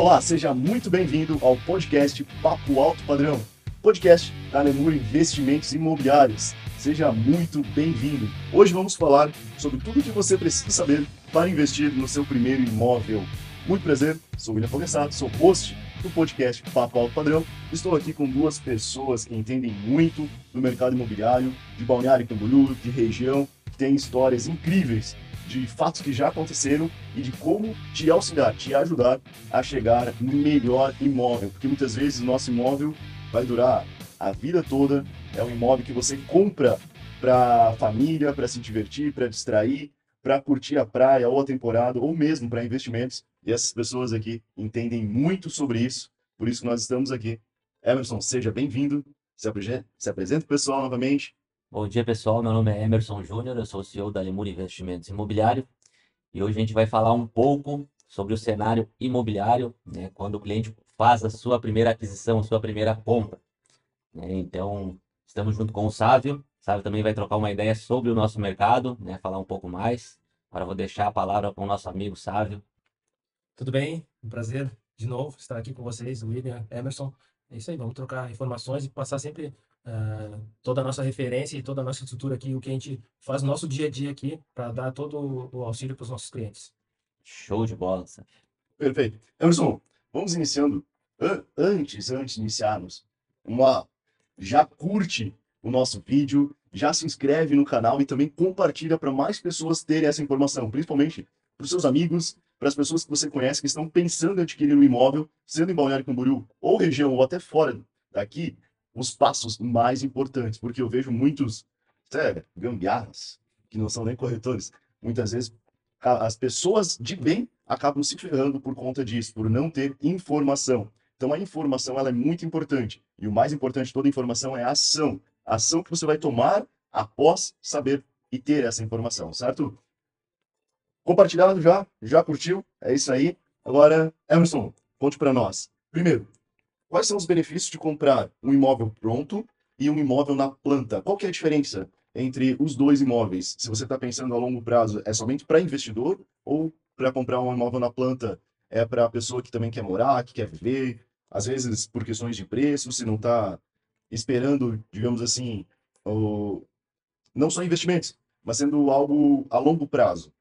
Olá, seja muito bem-vindo ao podcast Papo Alto Padrão, podcast da Lemur Investimentos Imobiliários. Seja muito bem-vindo. Hoje vamos falar sobre tudo o que você precisa saber para investir no seu primeiro imóvel. Muito prazer, sou William Foguessato, sou host do podcast Papo Alto Padrão. Estou aqui com duas pessoas que entendem muito do mercado imobiliário, de Balneário Camboriú, de região, que têm histórias incríveis de fatos que já aconteceram e de como te auxiliar, te ajudar a chegar no melhor imóvel. Porque muitas vezes o nosso imóvel vai durar a vida toda, é um imóvel que você compra para família, para se divertir, para distrair, para curtir a praia ou a temporada, ou mesmo para investimentos. E essas pessoas aqui entendem muito sobre isso, por isso nós estamos aqui. Emerson, seja bem-vindo. Se, apre se apresenta o pessoal novamente. Bom dia, pessoal. Meu nome é Emerson Júnior, eu sou o CEO da Lemur Investimentos Imobiliário e hoje a gente vai falar um pouco sobre o cenário imobiliário, né, quando o cliente faz a sua primeira aquisição, a sua primeira compra. Né? Então, estamos junto com o Sávio. O Sávio também vai trocar uma ideia sobre o nosso mercado, né, falar um pouco mais. Agora vou deixar a palavra com o nosso amigo Sávio. Tudo bem? Um prazer de novo estar aqui com vocês, William, Emerson. É isso aí, vamos trocar informações e passar sempre uh, toda a nossa referência e toda a nossa estrutura aqui, o que a gente faz no nosso dia a dia aqui, para dar todo o auxílio para os nossos clientes. Show de bola, Sávio. Perfeito. Emerson, vamos iniciando. Antes, antes de iniciarmos, uma, já curte o nosso vídeo, já se inscreve no canal e também compartilha para mais pessoas terem essa informação, principalmente para os seus amigos, para as pessoas que você conhece que estão pensando em adquirir um imóvel, sendo em Balneário Camboriú ou região ou até fora daqui, os passos mais importantes, porque eu vejo muitos é, gambiarras que não são nem corretores. Muitas vezes as pessoas de bem acabam se ferrando por conta disso, por não ter informação. Então a informação ela é muito importante. E o mais importante de toda informação é a ação. A ação que você vai tomar após saber e ter essa informação, certo? Compartilhado já? Já curtiu? É isso aí. Agora, Emerson, conte para nós. Primeiro, quais são os benefícios de comprar um imóvel pronto e um imóvel na planta? Qual que é a diferença entre os dois imóveis? Se você está pensando a longo prazo, é somente para investidor ou para comprar um imóvel na planta é para a pessoa que também quer morar, que quer viver, às vezes por questões de preço, se não está esperando, digamos assim, o... não só investimentos, mas sendo algo a longo prazo.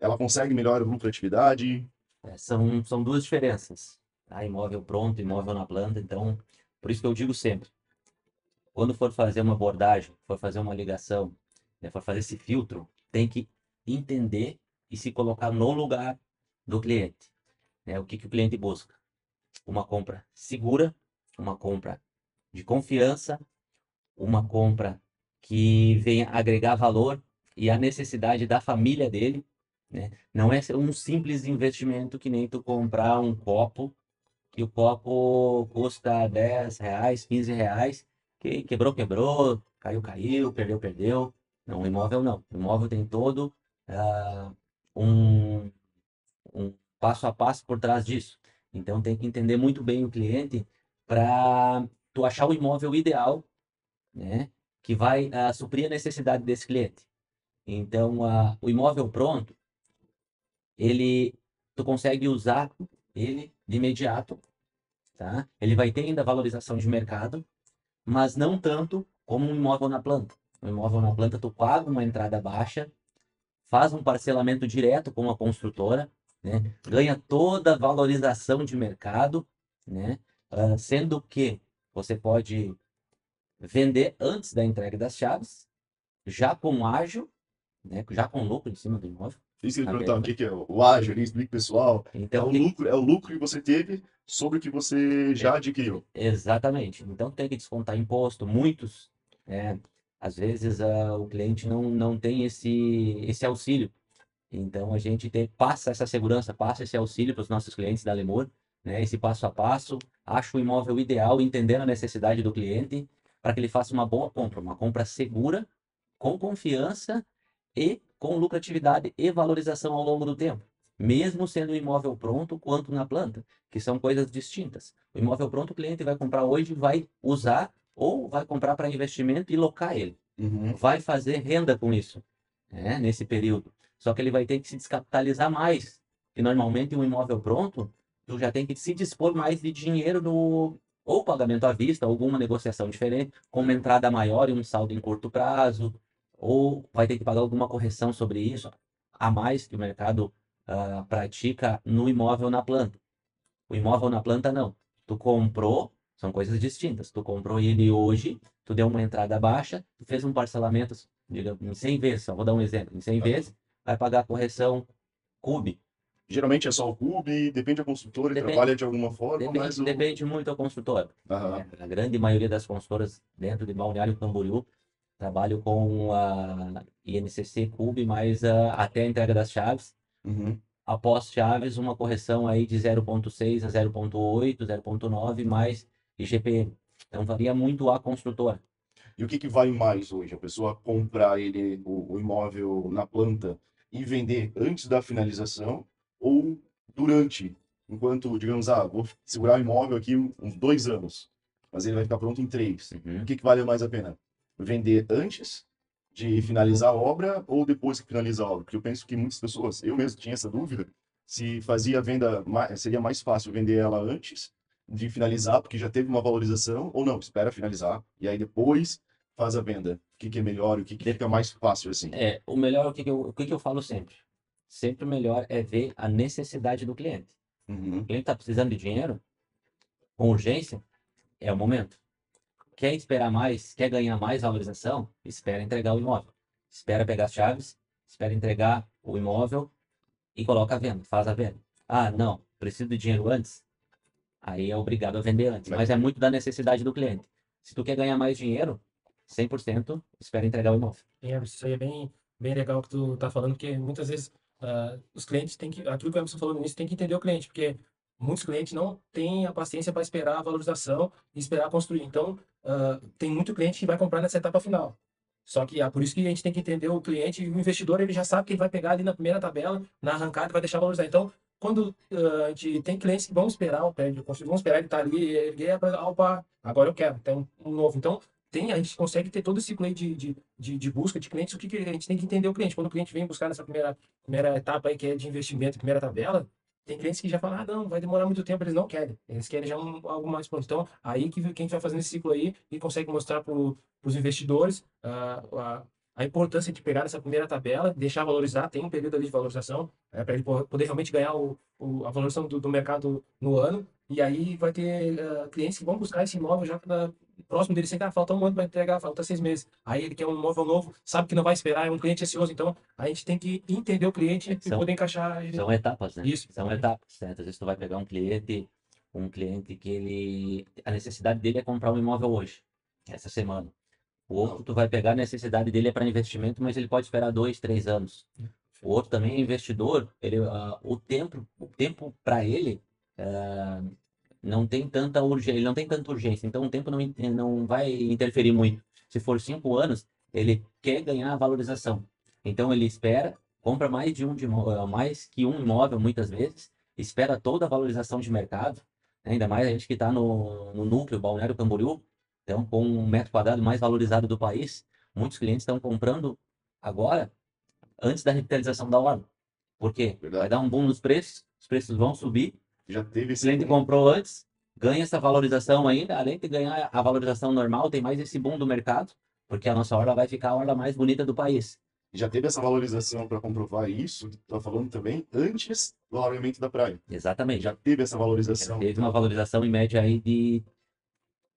Ela consegue melhor lucratividade? É, são, são duas diferenças. Tá? Imóvel pronto, imóvel na planta. Então, por isso que eu digo sempre, quando for fazer uma abordagem, for fazer uma ligação, né, for fazer esse filtro, tem que entender e se colocar no lugar do cliente. Né? O que, que o cliente busca? Uma compra segura, uma compra de confiança, uma compra que venha agregar valor e a necessidade da família dele, né? Não é um simples investimento que nem tu comprar um copo, que o copo custa 10 reais, 15 reais, que quebrou, quebrou, caiu, caiu, perdeu, perdeu. Não, o imóvel não. O imóvel tem todo uh, um, um passo a passo por trás disso. Então tem que entender muito bem o cliente para tu achar o imóvel ideal, né, que vai uh, suprir a necessidade desse cliente. Então, uh, o imóvel pronto, ele, tu consegue usar ele de imediato, tá? Ele vai ter ainda valorização de mercado, mas não tanto como um imóvel na planta. Um imóvel na planta, tu paga uma entrada baixa, faz um parcelamento direto com a construtora, né? ganha toda a valorização de mercado, né? Uh, sendo que você pode vender antes da entrega das chaves, já com ágil, né, já com lucro em cima do imóvel. Isso que eu perguntar, o que, é o ágil explica pessoal. Então, é, o lucro, é o lucro que você teve sobre o que você já é, adquiriu. Exatamente. Então tem que descontar imposto. Muitos, é, às vezes o cliente não, não tem esse, esse auxílio. Então a gente tem, passa essa segurança, passa esse auxílio para os nossos clientes da Lemur né, esse passo a passo, acho o imóvel ideal, entendendo a necessidade do cliente, para que ele faça uma boa compra, uma compra segura, com confiança e com lucratividade e valorização ao longo do tempo, mesmo sendo um imóvel pronto quanto na planta, que são coisas distintas. O imóvel pronto o cliente vai comprar hoje, vai usar ou vai comprar para investimento e locar ele. Uhum. Vai fazer renda com isso, né, nesse período. Só que ele vai ter que se descapitalizar mais. E normalmente um imóvel pronto, tu já tem que se dispor mais de dinheiro no ou pagamento à vista, alguma negociação diferente, com uma entrada maior e um saldo em curto prazo, ou vai ter que pagar alguma correção sobre isso, a mais que o mercado uh, pratica no imóvel na planta. O imóvel na planta não. Tu comprou, são coisas distintas. Tu comprou ele hoje, tu deu uma entrada baixa, tu fez um parcelamento, digamos, em 100 vezes, só vou dar um exemplo, em 100 vezes, vai pagar a correção CUB, Geralmente é só o clube, depende da construtora, ele Depende. trabalha de alguma forma, Depende, mas o... depende muito da construtora. Aham. A grande maioria das consultoras dentro de Balneário Camboriú trabalham com a INCC Cube, mas ah, até a entrega das chaves. Uhum. Após chaves, uma correção aí de 0.6 a 0.8, 0.9, mais IGPM. Então varia muito a construtora. E o que, que vale mais hoje? A pessoa comprar ele, o, o imóvel na planta e vender antes da finalização ou durante, enquanto, digamos, ah, vou segurar o imóvel aqui uns dois anos, mas ele vai ficar pronto em três. Uhum. O que, que vale mais a pena? Vender antes de finalizar a obra ou depois que finaliza a obra? Porque eu penso que muitas pessoas, eu mesmo tinha essa dúvida, se fazia a venda, seria mais fácil vender ela antes de finalizar, porque já teve uma valorização, ou não, espera finalizar, e aí depois faz a venda. O que, que é melhor, o que, que fica mais fácil assim? É, o melhor, o que, que eu, o que, que eu falo sempre? Sempre o melhor é ver a necessidade do cliente. Uhum. O cliente está precisando de dinheiro, com urgência, é o momento. Quer esperar mais, quer ganhar mais valorização, espera entregar o imóvel. Espera pegar as chaves, espera entregar o imóvel e coloca a venda, faz a venda. Ah, não, preciso de dinheiro antes. Aí é obrigado a vender antes. Mas- é muito da necessidade do cliente. Se tu quer ganhar mais dinheiro, 100%, espera entregar o imóvel. Emerson, isso aí é bem, bem legal que tu tá falando, porque muitas vezes ah, os clientes têm que, aquilo que o Emerson falou no início, tem que entender o cliente, porque muitos clientes não têm a paciência para esperar a valorização e esperar construir. Então, ah, tem muito cliente que vai comprar nessa etapa final. Só que é por isso que a gente tem que entender o cliente e o investidor, ele já sabe que ele vai pegar ali na primeira tabela, na arrancada, vai deixar valorizar. Então, quando ah, a gente tem clientes que vão esperar o prédio construir, vão esperar ele estar ali, erguer, opa, agora eu quero, tem um, um novo. Então, tem, a gente consegue ter todo esse play de, de, de, de busca de clientes. O que, que a gente tem que entender o cliente? Quando o cliente vem buscar nessa primeira, primeira etapa aí, que é de investimento, primeira tabela, tem clientes que já falam, ah, não, vai demorar muito tempo, eles não querem. Eles querem já um, algo mais pronto. Então, aí que, que a gente vai fazendo esse ciclo aí e consegue mostrar para os investidores ah, a, a importância de pegar essa primeira tabela, deixar valorizar, tem um período ali de valorização, para ele po- poder realmente ganhar o, o- a valorização do, do mercado no ano. E aí vai ter ah, clientes que vão buscar esse imóvel já pra- próximo dele, sem ah, falta um ano para entregar, falta seis meses. Aí ele quer um imóvel novo, sabe que não vai esperar, é um cliente ansioso. Então, a gente tem que entender o cliente e São- poder encaixar ele. São etapas, né? Isso. São etapas, certo? Às vezes tu vai pegar um cliente, um cliente que ele, a necessidade dele é comprar um imóvel hoje, essa semana. O outro tu vai pegar a necessidade dele é para investimento, mas ele pode esperar dois, três anos. O outro também é investidor, ele, ah, o tempo, o tempo para ele ah, não tem tanta urgência, ele não tem tanta urgência, então o tempo não, in- não vai interferir muito. Se for cinco anos, ele quer ganhar a valorização. Então ele espera, compra mais de um de imó- mais que um imóvel muitas vezes, espera toda a valorização de mercado, né? ainda mais a gente que está no, no núcleo Balneário Camboriú, então com um metro quadrado mais valorizado do país, muitos clientes estão comprando agora antes da revitalização da obra. Por quê? Vai Verdade. dar um boom nos preços, os preços vão subir, Já teve o esse cliente boom. comprou antes, ganha essa valorização ainda, além de ganhar a valorização normal, tem mais esse boom do mercado, porque a nossa orla vai ficar a orla mais bonita do país. já teve essa valorização para comprovar isso, tá falando também, antes do alargamento da praia. Exatamente. Já teve essa valorização. Teve uma valorização em média aí de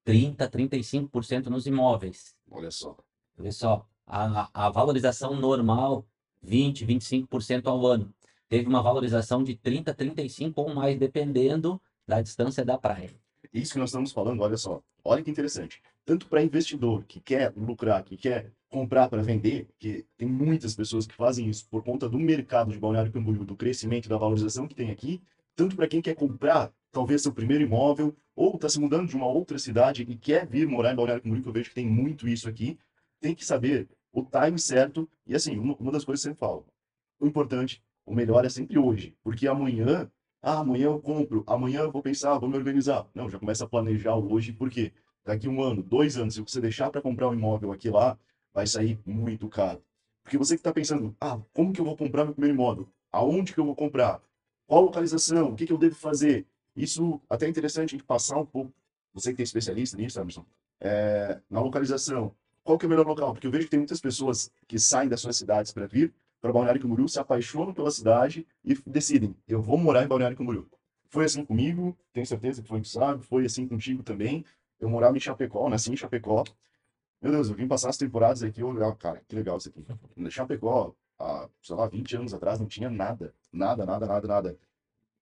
30, 35% nos imóveis. Olha só. Vê só, a, a valorização normal, 20, 25% ao ano. Teve uma valorização de 30, 35 ou mais, dependendo da distância da praia. Isso que nós estamos falando, olha só. Olha que interessante. Tanto para investidor que quer lucrar, que quer comprar para vender, que tem muitas pessoas que fazem isso por conta do mercado de Balneário Camboriú, do crescimento da valorização que tem aqui, tanto para quem quer comprar talvez seu primeiro imóvel ou está se mudando de uma outra cidade e quer vir morar em Balneário Camboriú, que eu vejo que tem muito isso aqui, tem que saber o time certo e assim, uma, uma das coisas que eu sempre falo, o importante, o melhor é sempre hoje, porque amanhã ah, amanhã eu compro, amanhã eu vou pensar, vou me organizar. Não, já começa a planejar hoje, porque daqui um ano, dois anos, se você deixar para comprar um imóvel aqui lá, vai sair muito caro. Porque você que está pensando, ah, como que eu vou comprar meu primeiro imóvel? Aonde que eu vou comprar? Qual localização? O que que eu devo fazer? Isso até é interessante a gente passar um pouco, você que tem especialista nisso, Emerson, é, na localização. Qual que é o melhor local? Porque eu vejo que tem muitas pessoas que saem das suas cidades para vir para Balneário Camboriú, se apaixonam pela cidade e decidem, eu vou morar em Balneário Camboriú. Foi assim comigo, tenho certeza que foi, sabe, foi assim contigo também. Eu morava em Chapecó, nasci em Chapecó. Meu Deus, eu vim passar as temporadas aqui, eu olhava, cara, que legal isso aqui. Chapecó, há, sei lá, 20 anos atrás, não tinha nada. Nada, nada, nada, nada.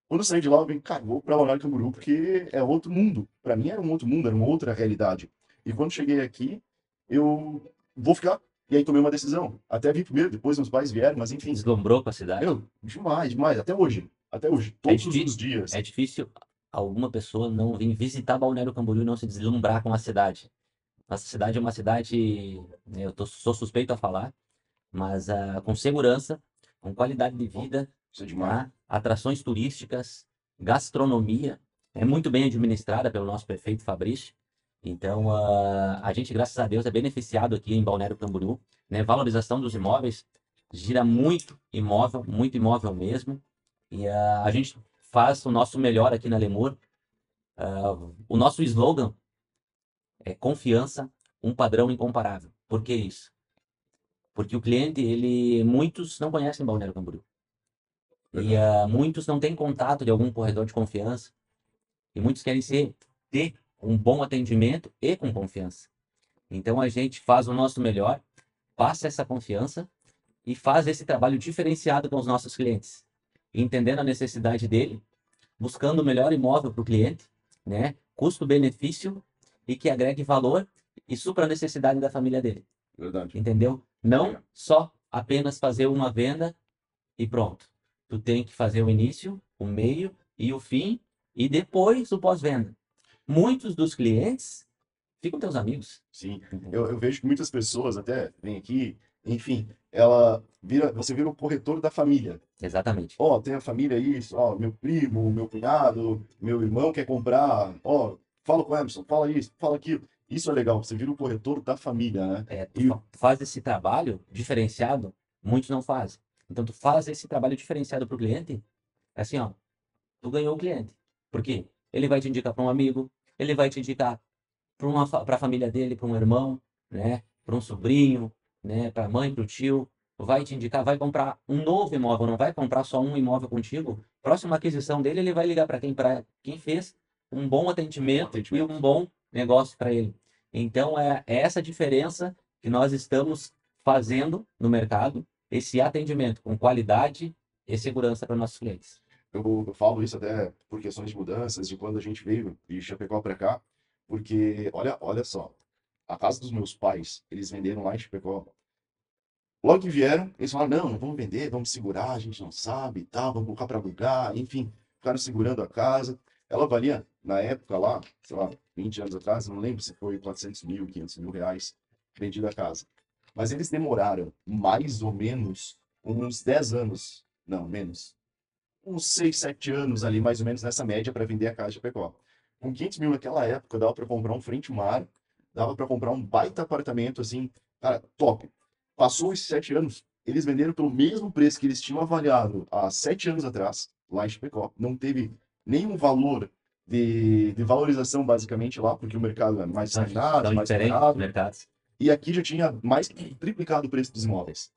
Quando eu saí de lá, eu vim, cara, vou pra Balneário Camboriú, porque é outro mundo. Para mim era um outro mundo, era uma outra realidade. E quando cheguei aqui, eu vou ficar. E aí tomei uma decisão. Até vim primeiro, depois meus pais vieram, mas enfim. Deslumbrou com a cidade? Eu, demais, demais. Até hoje. Até hoje. É Todos difícil- os dias. É difícil alguma pessoa não vir visitar Balneário Camboriú e não se deslumbrar com a cidade. Nossa cidade é uma cidade, né, eu tô, sou suspeito a falar, mas ah, com segurança, com qualidade de vida, é tá? atrações turísticas, gastronomia, é muito bem administrada pelo nosso prefeito Fabrício. Então, ah, a gente, graças a Deus, é beneficiado aqui em Balneário Camboriú. Né? Valorização dos imóveis, gira muito imóvel, muito imóvel mesmo. E ah, a gente faz o nosso melhor aqui na Lemur. Ah, o nosso slogan é confiança, um padrão incomparável. Por que isso? Porque o cliente, ele, muitos não conhecem Balneário Camboriú. E muitos não têm contato de algum corredor de confiança. E muitos querem ser, ter um bom atendimento e com confiança. Então a gente faz o nosso melhor, passa essa confiança e faz esse trabalho diferenciado com os nossos clientes, entendendo a necessidade dele, buscando o melhor imóvel para o cliente, né? Custo-benefício e que agregue valor e supra a necessidade da família dele, Verdade. entendeu? Não Legal. só apenas fazer uma venda e pronto. Tu tem que fazer o início, o meio e o fim e depois o pós-venda. Muitos dos clientes ficam teus amigos. Sim. Eu, eu vejo que muitas pessoas até vêm aqui, enfim, ela vira, você vira o corretor da família. Exatamente. Ó, tem a família aí, ó, meu primo, meu cunhado, meu irmão quer comprar, ó, fala com o Emerson, fala isso, fala aquilo. Isso é legal, você vira o corretor da família, né? É, tu E- fa- faz esse trabalho diferenciado, muitos não fazem. Então, tu faz esse trabalho diferenciado para o cliente, assim, ó, tu ganhou o cliente. Por quê? Ele vai te indicar para um amigo, ele vai te indicar para a família dele, para um irmão, né? Para um sobrinho, né? Para a mãe, para o tio. Vai te indicar, vai comprar um novo imóvel, não vai comprar só um imóvel contigo. Próxima aquisição dele, ele vai ligar para quem, para quem fez um bom atendimento, Atendimento. e um bom negócio para ele. Então, é, é essa diferença que nós estamos fazendo no mercado, esse atendimento com qualidade e segurança para nossos clientes. Eu, falo isso até por questões de mudanças, de quando a gente veio de Chapecó para cá, porque, olha, olha só, a casa dos meus pais, eles venderam lá em Chapecó. Logo que vieram, eles falaram, não, não vamos vender, vamos segurar, a gente não sabe e tal, vamos colocar para alugar, enfim, ficaram segurando a casa. Ela valia, na época lá, sei lá, 20 anos atrás, não lembro se foi 400 mil, 500 mil reais vendida a casa. Mas eles demoraram mais ou menos uns 10 anos, não, menos, uns 6, 7 anos ali, mais ou menos nessa média, para vender a de Chapecó. Com 500 mil naquela época, dava para comprar um frente mar, dava para comprar um baita apartamento, assim, cara, top. Passou esses 7 anos, eles venderam pelo mesmo preço que eles tinham avaliado há 7 anos atrás, lá em Chapecó. Não teve nenhum valor de, de valorização, basicamente, lá, porque o mercado é mais sagrado, mais mercados. E aqui já tinha mais que triplicado o preço dos imóveis.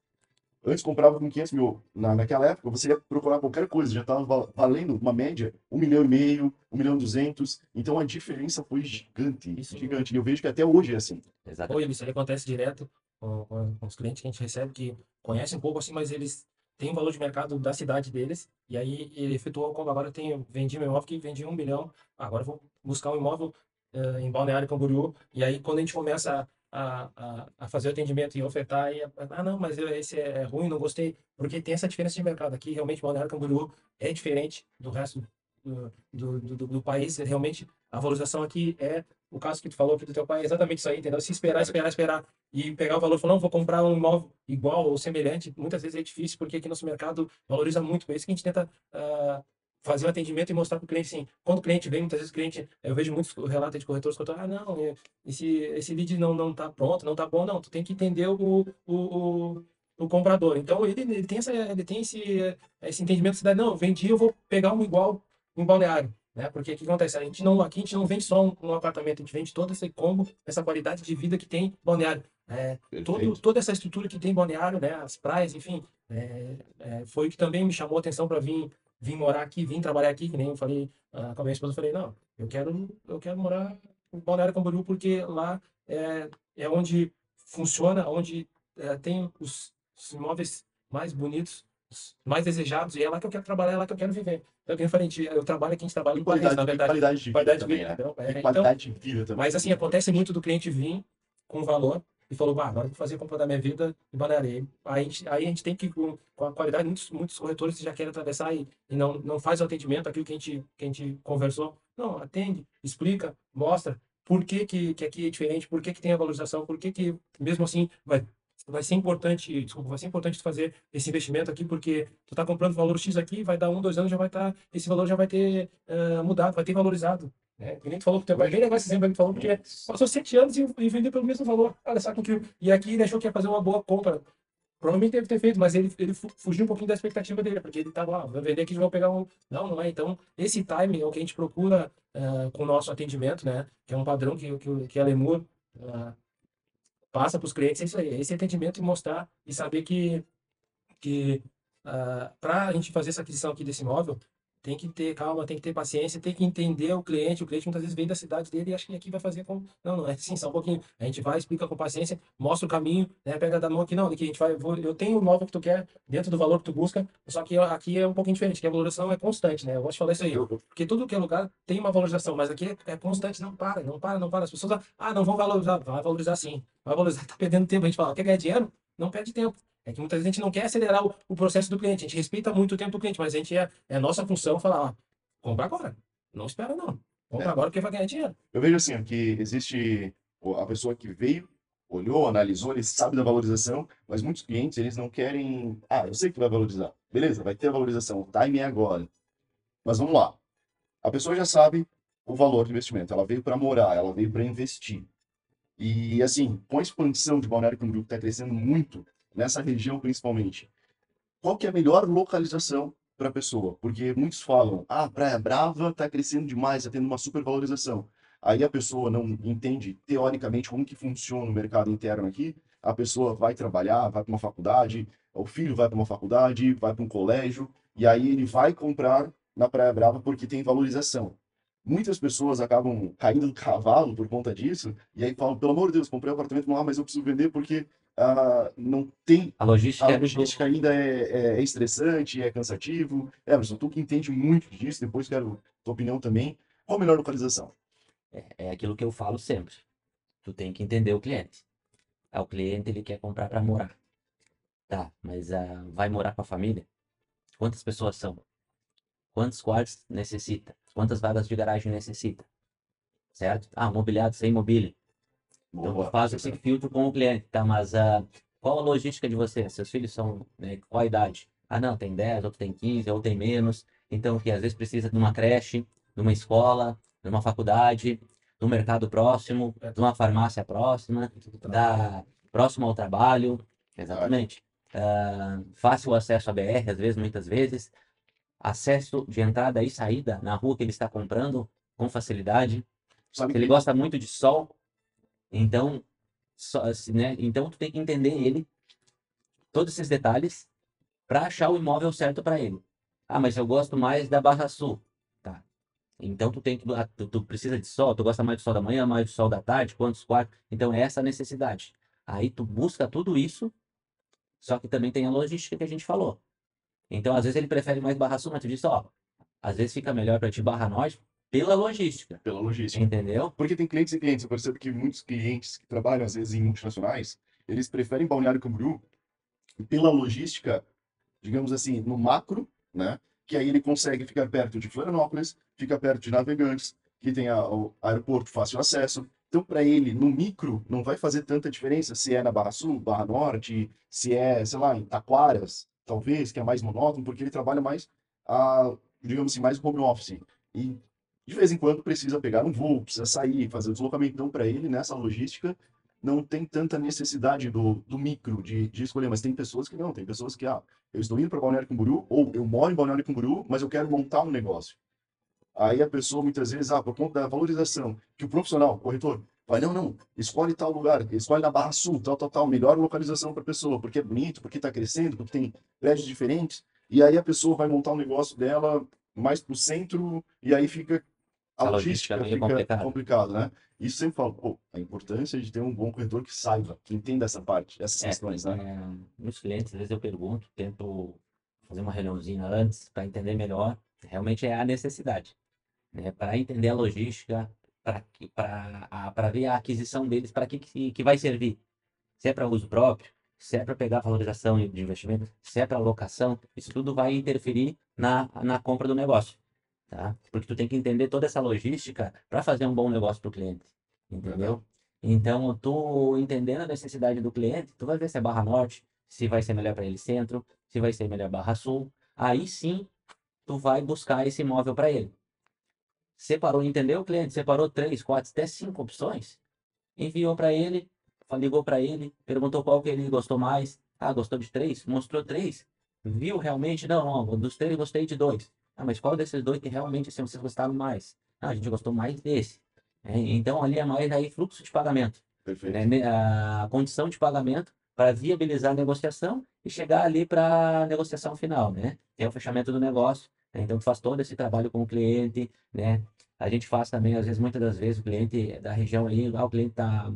Antes comprava com 500 mil. Na, naquela época, você ia procurar qualquer coisa, já estava valendo uma média, um milhão e meio, um milhão e duzentos. Então a diferença foi gigante, Isso. gigante. E eu vejo que até hoje é assim. Exatamente. Oi, isso aí acontece direto com, com- com os clientes que a gente recebe que conhecem um pouco assim, mas eles têm o valor de mercado da cidade deles. E aí ele efetuou como agora tenho, vendi meu imóvel que vendi um milhão, agora vou buscar um imóvel eh, em Balneário Camboriú. E aí quando a gente começa a, a, a fazer o atendimento e ofertar, e, ah não, mas esse é ruim, não gostei, porque tem essa diferença de mercado aqui. Realmente Balneário Camboriú é diferente do resto do, do, do, do país. Realmente a valorização aqui é o caso que tu falou aqui do teu pai, é exatamente isso aí, entendeu? Se esperar, esperar, esperar e pegar o valor falar, não, vou comprar um imóvel igual ou semelhante, muitas vezes é difícil, porque aqui nosso mercado valoriza muito. Por isso que a gente tenta ah, fazer o atendimento e mostrar para o cliente, assim, quando o cliente vem, muitas vezes o cliente, eu vejo muitos relatos de corretores que eu tô, ah, não, é, esse, esse lead não, não tá pronto, não tá bom, não, tu tem que entender o, o, o, o comprador. Então, ele, ele tem, essa, ele tem esse, esse entendimento da cidade, não, eu vendi, eu vou pegar um igual em balneário. né? Porque o que acontece? A gente não, aqui a gente não vende só um, um apartamento, a gente vende todo esse combo, essa qualidade de vida que tem Balneário. É, todo, toda essa estrutura que tem Balneário, né? As praias, enfim, é, é, foi o que também me chamou a atenção para vir, vir morar aqui, vir trabalhar aqui, que nem eu falei ah, com a minha esposa, eu falei, não, eu quero, eu quero morar em Balneário Camboriú porque lá é, é onde funciona, onde é, tem os, os imóveis mais bonitos, os mais desejados, e é lá que eu quero trabalhar, é lá que eu quero viver. Então, eu falei, eu trabalho aqui, a gente trabalha em qualidade, na verdade. qualidade de vida Qualidade de também, vida, né? então, é, E então, qualidade de vida também. mas assim, acontece muito do cliente vir com valor e falou, bah, agora vou fazer compra da minha vida em Balneário. Aí a gente, aí a gente tem que, com, a qualidade, muitos, muitos corretores já querem atravessar e, e não, não faz o atendimento, aquilo que a gente, que a gente conversou. Não, atende, explica, mostra por que, que, que aqui é diferente, por que, que tem a valorização, por que, que mesmo assim vai, vai ser importante, desculpa, vai ser importante fazer esse investimento aqui, porque tu tá comprando valor X aqui, vai dar um, dois anos, já vai estar, esse valor já vai ter eh, mudado, vai ter valorizado. Né? Que nem tu falou que teu pai, bem legal exemplo que falou, porque passou sete anos e, e vendeu pelo mesmo valor. Olha só que. E aqui ele achou que ia fazer uma boa compra. Provavelmente deve ter feito, mas ele, ele fu- fugiu um pouquinho da expectativa dele, porque ele estava lá, vou vender aqui vou pegar um. Não, não é. Então, esse timing é o que a gente procura eh, com o nosso atendimento, né? Que é um padrão que, que, o- que a Lemur ah, passa para os clientes, é isso aí, é esse atendimento e mostrar e saber que, que para a gente fazer essa aquisição aqui desse imóvel, tem que ter calma, tem que ter paciência, tem que entender o cliente. O cliente muitas vezes vem da cidade dele e acha que aqui vai fazer com. Não, não é assim, só um pouquinho. A gente vai, explica com paciência, mostra o caminho, né? Pega da mão aqui, não, aqui a gente vai. vou- eu tenho o imóvel que tu quer, dentro do valor que tu busca, só que aqui é um pouquinho diferente, que a valorização é constante, né? Eu gosto de falar isso aí. Porque tudo que é lugar tem uma valorização, mas aqui é, é constante, não para, não para, não para. As pessoas, ah, não vão valorizar, vai valorizar sim, vai valorizar, tá perdendo tempo. A gente fala, quer ganhar dinheiro? Não perde tempo. É que muitas vezes a gente não quer acelerar o, o processo do cliente, a gente respeita muito o tempo do cliente, mas a gente é, é nossa função falar, ó, compra agora, não espera não. Compra É. agora porque vai ganhar dinheiro. Eu vejo assim, que existe o- a pessoa que veio, olhou, analisou, ele sabe da valorização, mas muitos clientes, eles não querem, ah, eu sei que vai valorizar. Beleza, vai ter a valorização, o time é agora. Mas vamos lá. A pessoa já sabe o valor do investimento, ela veio para morar, ela veio para investir. E assim, com a expansão de Balneário Camboriú que está crescendo muito, nessa região principalmente, qual que é a melhor localização para a pessoa? Porque muitos falam, ah, Praia Brava está crescendo demais, está tendo uma supervalorização. Aí a pessoa não entende teoricamente como que funciona o mercado interno aqui. A pessoa vai trabalhar, vai para uma faculdade, o filho vai para uma faculdade, vai para um colégio, e aí ele vai comprar na Praia Brava porque tem valorização. Muitas pessoas acabam caindo do cavalo por conta disso, e aí falam, pelo amor de Deus, comprei um apartamento lá, mas eu preciso vender porque ah, não tem A logística, a é logística ainda é, é- é estressante, é cansativo. Emerson, tu que entende muito disso, depois quero tua opinião também. Qual a melhor localização? é, é aquilo que eu falo sempre. Tu tem que entender o cliente. Ah, o cliente ele quer comprar para morar. Tá, mas ah, vai morar com a família? Quantas pessoas são? Quantos quartos necessita? Quantas vagas de garagem necessita? Certo? Ah, mobiliado sem mobília. Então Boa. tu faz esse filtro com o cliente, tá? Mas ah, qual a logística de você? Seus filhos são, né, qual a idade? Ah, não, tem 10, outro tem 15, outro tem menos. Então, que às vezes precisa de uma creche, de uma escola, de uma faculdade, de um mercado próximo, de uma farmácia próxima, da próximo ao trabalho. Exatamente. Ah, fácil acesso à BR, às vezes, muitas vezes. Acesso de entrada e saída na rua que ele está comprando com facilidade. Sabe ele que- gosta muito de sol, então, só, assim, né? Então tu tem que entender ele, todos esses detalhes, para achar o imóvel certo para ele. Ah, mas eu gosto mais da Barra Sul. Tá. Então tu tem que, ah, tu, tu precisa de sol, tu gosta mais do sol da manhã, mais do sol da tarde, quantos quartos? Então é essa a necessidade. Aí tu busca tudo isso, só que também tem a logística que a gente falou. Então às vezes ele prefere mais Barra Sul, mas tu diz, ó, às vezes fica melhor para ti Barra Norte pela logística, Pela logística. entendeu? Porque tem clientes e clientes. Eu percebo que muitos clientes que trabalham, às vezes, em multinacionais, eles preferem Balneário Camboriú pela logística, digamos assim, no macro, né? Que aí ele consegue ficar perto de Florianópolis, fica perto de Navegantes, que tem a- o aeroporto fácil acesso. Então, para ele, no micro, não vai fazer tanta diferença se é na Barra Sul, Barra Norte, se é, sei lá, em Taquaras, talvez, que é mais monótono, porque ele trabalha mais, ah, digamos assim, mais home office. E de vez em quando precisa pegar um voo, precisa sair, fazer o deslocamento. Então, para ele, nessa logística, não tem tanta necessidade do, do micro de, de escolher, mas tem pessoas que não, tem pessoas que, ah, eu estou indo para Balneário Camboriú, ou eu moro em Balneário Camboriú, mas eu quero montar um negócio. Aí a pessoa muitas vezes, ah, por conta da valorização, que o profissional, corretor, vai, não, não, escolhe tal lugar, escolhe na Barra Sul, tal, tal, tal, melhor localização para a pessoa, porque é bonito, porque está crescendo, porque tem prédios diferentes. E aí a pessoa vai montar um negócio dela mais para o centro, e aí fica a, logística, é meio fica complicado. complicado, né? Isso sempre falo, pô, a importância de ter um bom corretor que saiba, que entenda essa parte, essas É, questões, né? É, meus clientes, às vezes eu pergunto, tento fazer uma reuniãozinha antes para entender melhor. Realmente é a necessidade, né? Para entender a logística, para ver a aquisição deles, para que, que, que vai servir. Se é para uso próprio, se é para pegar valorização de investimento, se é para alocação, isso tudo vai interferir na, na compra do negócio, tá? Porque tu tem que entender toda essa logística para fazer um bom negócio para o cliente, entendeu? Então, tu entendendo a necessidade do cliente, tu vai ver se é Barra Norte, se vai ser melhor para ele centro, se vai ser melhor Barra Sul. Aí sim, tu vai buscar esse imóvel para ele. Separou, entendeu o cliente? Separou três, quatro, até cinco opções. Enviou para ele, ligou para ele, perguntou qual que ele gostou mais. Ah, gostou de três? Mostrou três. Viu realmente? Não, não, dos três gostei de dois. Ah, mas qual desses dois que realmente assim, vocês gostaram mais? Ah, a gente gostou mais desse. É, então ali é mais aí fluxo de pagamento Perfeito. né, a condição de pagamento para viabilizar a negociação e chegar ali para a negociação final, né? Tem o fechamento do negócio, né? Então faz todo esse trabalho com o cliente, né? A gente faz também, às vezes, muitas das vezes, o cliente é da região ali, ah, o cliente tá,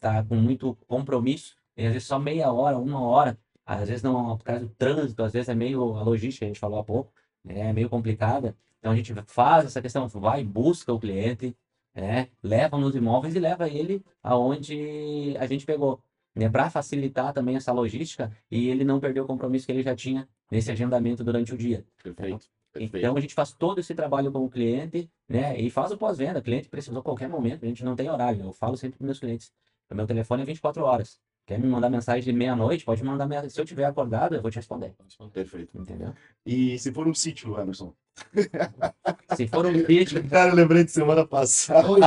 tá com muito compromisso, e às vezes só meia hora, uma hora, às vezes não, por causa do trânsito, às vezes é meio a logística, a gente falou há pouco, né? É meio complicada. Então a gente faz essa questão, vai, busca o cliente, né? Leva nos imóveis e leva ele aonde a gente pegou, né? Para facilitar também essa logística e ele não perder o compromisso que ele já tinha nesse agendamento durante o dia. Perfeito. Perfeito. Então a gente faz todo esse trabalho com o cliente, né? E faz o pós-venda. O cliente precisou a qualquer momento, a gente não tem horário. Eu falo sempre para meus clientes: o meu telefone é 24 horas. Quer me mandar mensagem de meia-noite? Pode me mandar mensagem. Se eu tiver acordado, eu vou te responder. Perfeito. Entendeu? E se for um sítio, Emerson? Se for um vídeo, Cara, eu lembrei de semana passada. Oi,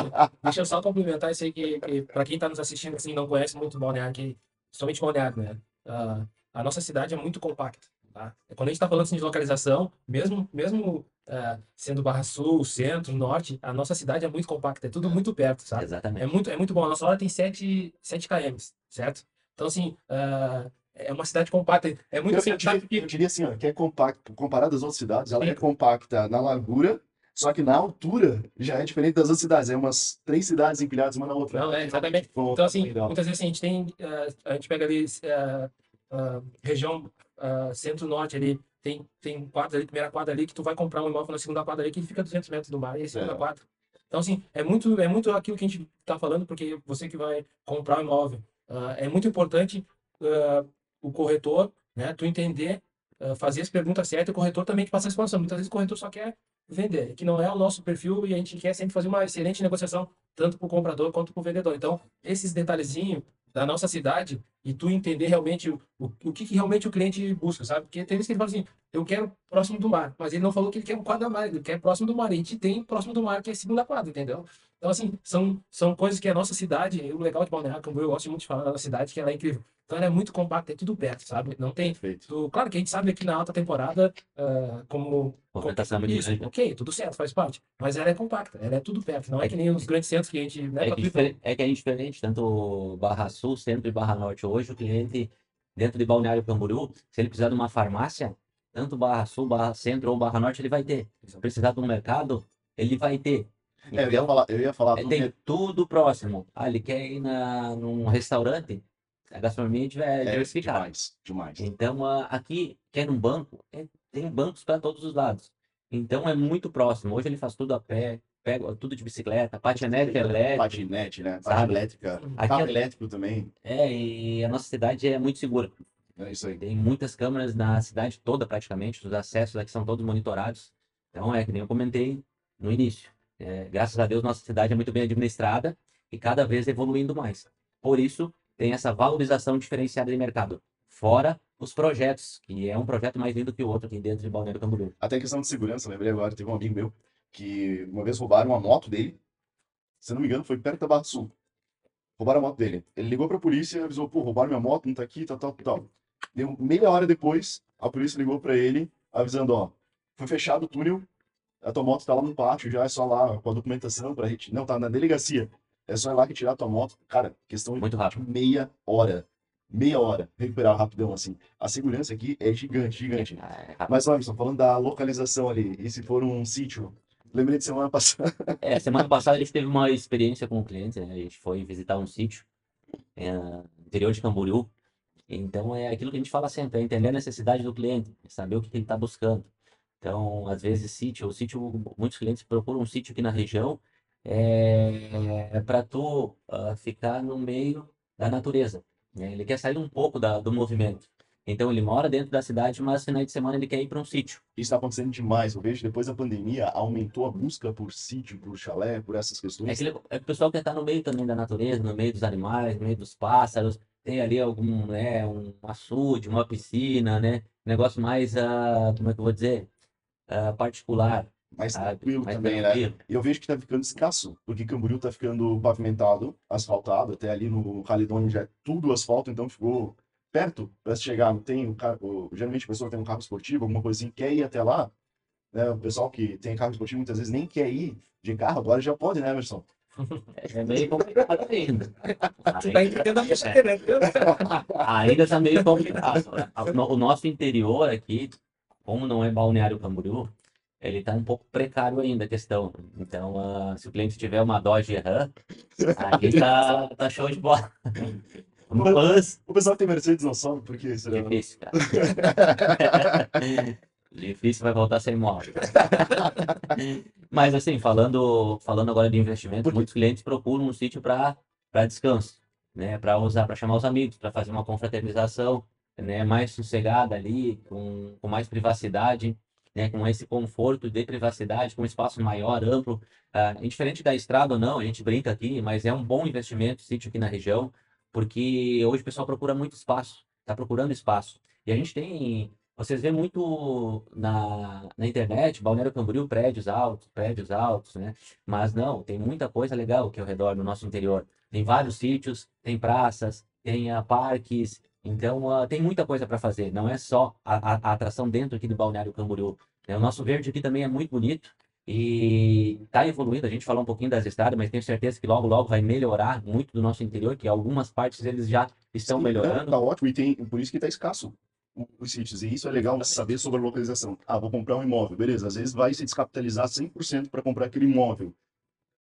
deixa eu só complementar isso aí, que, que para quem está nos assistindo, assim, não conhece muito Balneário, que, somente Balneário, né? Ah, a nossa cidade é muito compacta, tá? Quando a gente está falando assim, de localização, mesmo, mesmo ah, sendo Barra Sul, Centro, Norte, a nossa cidade é muito compacta, é tudo muito perto, sabe? É exatamente. muito, é muito bom. A nossa hora tem 7, 7 km, certo? Então, assim, ah, é uma cidade compacta. É muito Eu, assim, eu sabe diria, que eu diria assim, ó, que é compacto, comparado às outras cidades, ela Sim. é compacta na largura, só que na altura já é diferente das outras cidades. É umas três cidades empilhadas uma na outra. Não, é, exatamente. Então, assim, muitas vezes assim, a gente tem, eh, a gente pega ali ah, região ah, centro-norte ali, tem, tem quadra ali, primeira quadra ali, que tu vai comprar um imóvel na segunda quadra ali, que fica 200 metros do mar, e aí segunda É. quadra. Então, assim, é muito, é muito aquilo que a gente está falando, porque você que vai comprar um imóvel, ah, é muito importante ah, o corretor, né, tu entender, ah, fazer as perguntas certas, o corretor também te passar a informação. Muitas vezes o corretor só quer vender, que não é o nosso perfil e a gente quer sempre fazer uma excelente negociação, tanto para o comprador quanto para o vendedor. Então, esses detalhezinhos da nossa cidade e tu entender realmente o, o, que, que realmente o cliente busca, sabe? Porque tem vezes que ele fala assim, eu quero próximo do mar, mas ele não falou que ele quer um quadra mar, ele quer próximo do mar. E a gente tem próximo do mar, que é segunda quadra, entendeu? Então, assim, são, são coisas que a nossa cidade, o legal de Balneário Camboriú, eu gosto muito de falar da cidade, que ela é incrível. Então, ela é muito compacta, é tudo perto, sabe? Não tem... Tu- claro que a gente sabe que na alta temporada, ah, como Movimentação é muito isso, grande. ok, tudo certo, faz parte. Mas ela é compacta, ela é tudo perto. Não é, É que nem os grandes centros que a gente. Né, É que, é que é diferente, tanto Barra Sul, Centro e Barra Norte. Hoje, o cliente, dentro de Balneário Camboriú, se ele precisar de uma farmácia, tanto Barra Sul, Barra Centro ou Barra Norte, ele vai ter. Se precisar de um mercado, ele vai ter. É, eu ia falar, eu ia falar É, tudo tem que- tudo próximo. Ah, ele quer ir na, num restaurante, a gastronomia é é diversificada. demais, demais. Então, aqui, quer num banco, é- tem bancos para todos os lados. Então, é muito próximo. Hoje ele faz tudo a pé, pega tudo de bicicleta, patinete elétrico. Patinete, né? Sabe? elétrica. Aqui Carro é- elétrico também. É, e a nossa cidade é muito segura. É isso aí. Tem muitas câmeras na cidade toda, praticamente. Os acessos aqui são todos monitorados. Então, é que nem eu comentei no início. É, graças a Deus, nossa cidade é muito bem administrada e cada vez evoluindo mais. Por isso, tem essa valorização diferenciada de mercado. Fora os projetos, que é um projeto mais lindo que o outro aqui dentro de Balneário Camboriú. Até questão de segurança, lembrei agora, teve um amigo meu que uma vez roubaram uma moto dele. Se não me engano, foi perto da Barra Sul. Roubaram a moto dele. Ele ligou pra polícia e avisou, pô, roubaram minha moto, não tá aqui, tal, tal, tal. Deu meia hora depois, a polícia ligou pra ele, avisando, ó, foi fechado o túnel, a tua moto tá lá no pátio, já é só lá com a documentação para retirar. Não, tá na delegacia. É só ir lá retirar a tua moto. Cara, questão Muito de rápido. meia hora. Meia hora. Recuperar rapidão, assim. A segurança aqui é gigante, gigante. É rápido. Mas, Robson, falando da localização ali, e se for um sítio? Lembrei de semana passada. É, semana passada a gente teve uma experiência com o cliente, né? A gente foi visitar um sítio é, interior de Camboriú. Então é aquilo que a gente fala sempre, é entender a necessidade do cliente, saber o que ele está buscando. Então, às vezes, sítio, o sítio, muitos clientes procuram um sítio aqui na região é, para tu ah, ficar no meio da natureza. né? Ele quer sair um pouco da- do movimento. Então, ele mora dentro da cidade, mas finais de semana ele quer ir para um sítio. Isso está acontecendo demais. Eu vejo que depois da pandemia aumentou a busca por sítio, por chalé, por essas É, questões. aquele, é o pessoal que está no meio também da natureza, no meio dos animais, no meio dos pássaros, tem ali algum, né, um açude, uma piscina, né, negócio mais, ah, como é que eu vou dizer, Ah, particular, Mais sabe? tranquilo Mais também, né? tranquilo. E eu vejo que tá ficando escasso, porque Camboriú tá ficando pavimentado, asfaltado, até ali no Caledônia já é tudo asfalto, então ficou perto para chegar. Não tem o carro, geralmente a pessoa tem um carro esportivo, alguma coisa assim, quer ir até lá, né? O pessoal que tem carro esportivo muitas vezes nem quer ir de carro, agora já pode, né, Emerson? É meio complicado ainda. Tu tá entendendo a besteira, né? Ainda está meio complicado. né? O nosso interior aqui, como não é Balneário Camboriú, ele está um pouco precário ainda a questão. Então, ah, se o cliente tiver uma Dodge Ram, aí tá, tá show de bola. Buzz, O pessoal que tem Mercedes não sobe, porque será? difícil, cara. Difícil vai voltar sem moto. Mas assim, falando, falando agora de investimento, muitos clientes procuram um sítio para para descanso, né? Para usar, para chamar os amigos, para fazer uma confraternização, né? Mais sossegada ali, com, com mais privacidade, né? Com esse conforto de privacidade, com um espaço maior, amplo. Ah, indiferente da estrada ou não, a gente brinca aqui, mas é um bom investimento sítio aqui na região, porque hoje o pessoal procura muito espaço, está procurando espaço. E a gente tem vocês vêem muito na, na internet, Balneário Camboriú, prédios altos, prédios altos, né? Mas não, tem muita coisa legal aqui ao redor do nosso interior. Tem vários sítios, tem praças, tem ah, parques, então ah, tem muita coisa para fazer. Não é só a, a- a atração dentro aqui do Balneário Camboriú. né? O nosso verde aqui também é muito bonito e está evoluindo. A gente falou um pouquinho das estradas, mas tenho certeza que logo, logo vai melhorar muito do nosso interior, que algumas partes eles já estão Sim, melhorando. Tá ótimo, e tem, por isso que tá escasso os sítios. E isso é legal saber sobre a localização. Ah, vou comprar um imóvel, beleza. Às vezes vai se descapitalizar 100% para comprar aquele imóvel.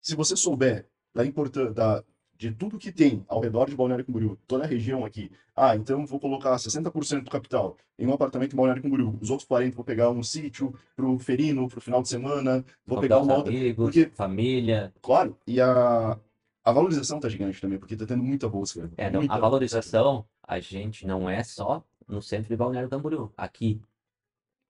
Se você souber da importância da, de tudo que tem ao redor de Balneário Camboriú, toda a região aqui, ah, então vou colocar 60% do capital em um apartamento em Balneário Camboriú, os outros 40 vou pegar um sítio pro ferino, pro final de semana, vou Convidar pegar uma outra. amigos, porque- família. Claro, e a, a valorização tá gigante também, porque tá tendo muita busca. É, não, muita a valorização, a gente não é só no centro de Balneário Camboriú. Aqui,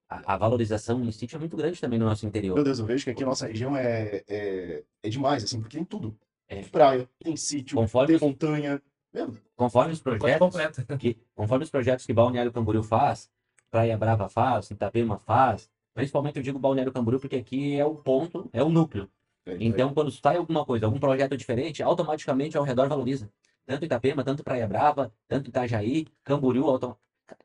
a, a valorização em sítio é muito grande também no nosso Meu interior. Deus, eu vejo que aqui a nossa região é, é, é demais, assim, porque tem tudo. É. Tem praia, tem sítio, Conforme tem os- montanha. Meu, Conforme os projetos que, conforme os projetos que Balneário Camboriú faz, Praia Brava faz, Itapema faz, principalmente eu digo Balneário Camboriú porque aqui é o ponto, é o núcleo. é, Então, quando sai alguma coisa, algum projeto diferente, automaticamente ao redor valoriza. Tanto Itapema, tanto Praia Brava, tanto Itajaí, Camboriú. auto-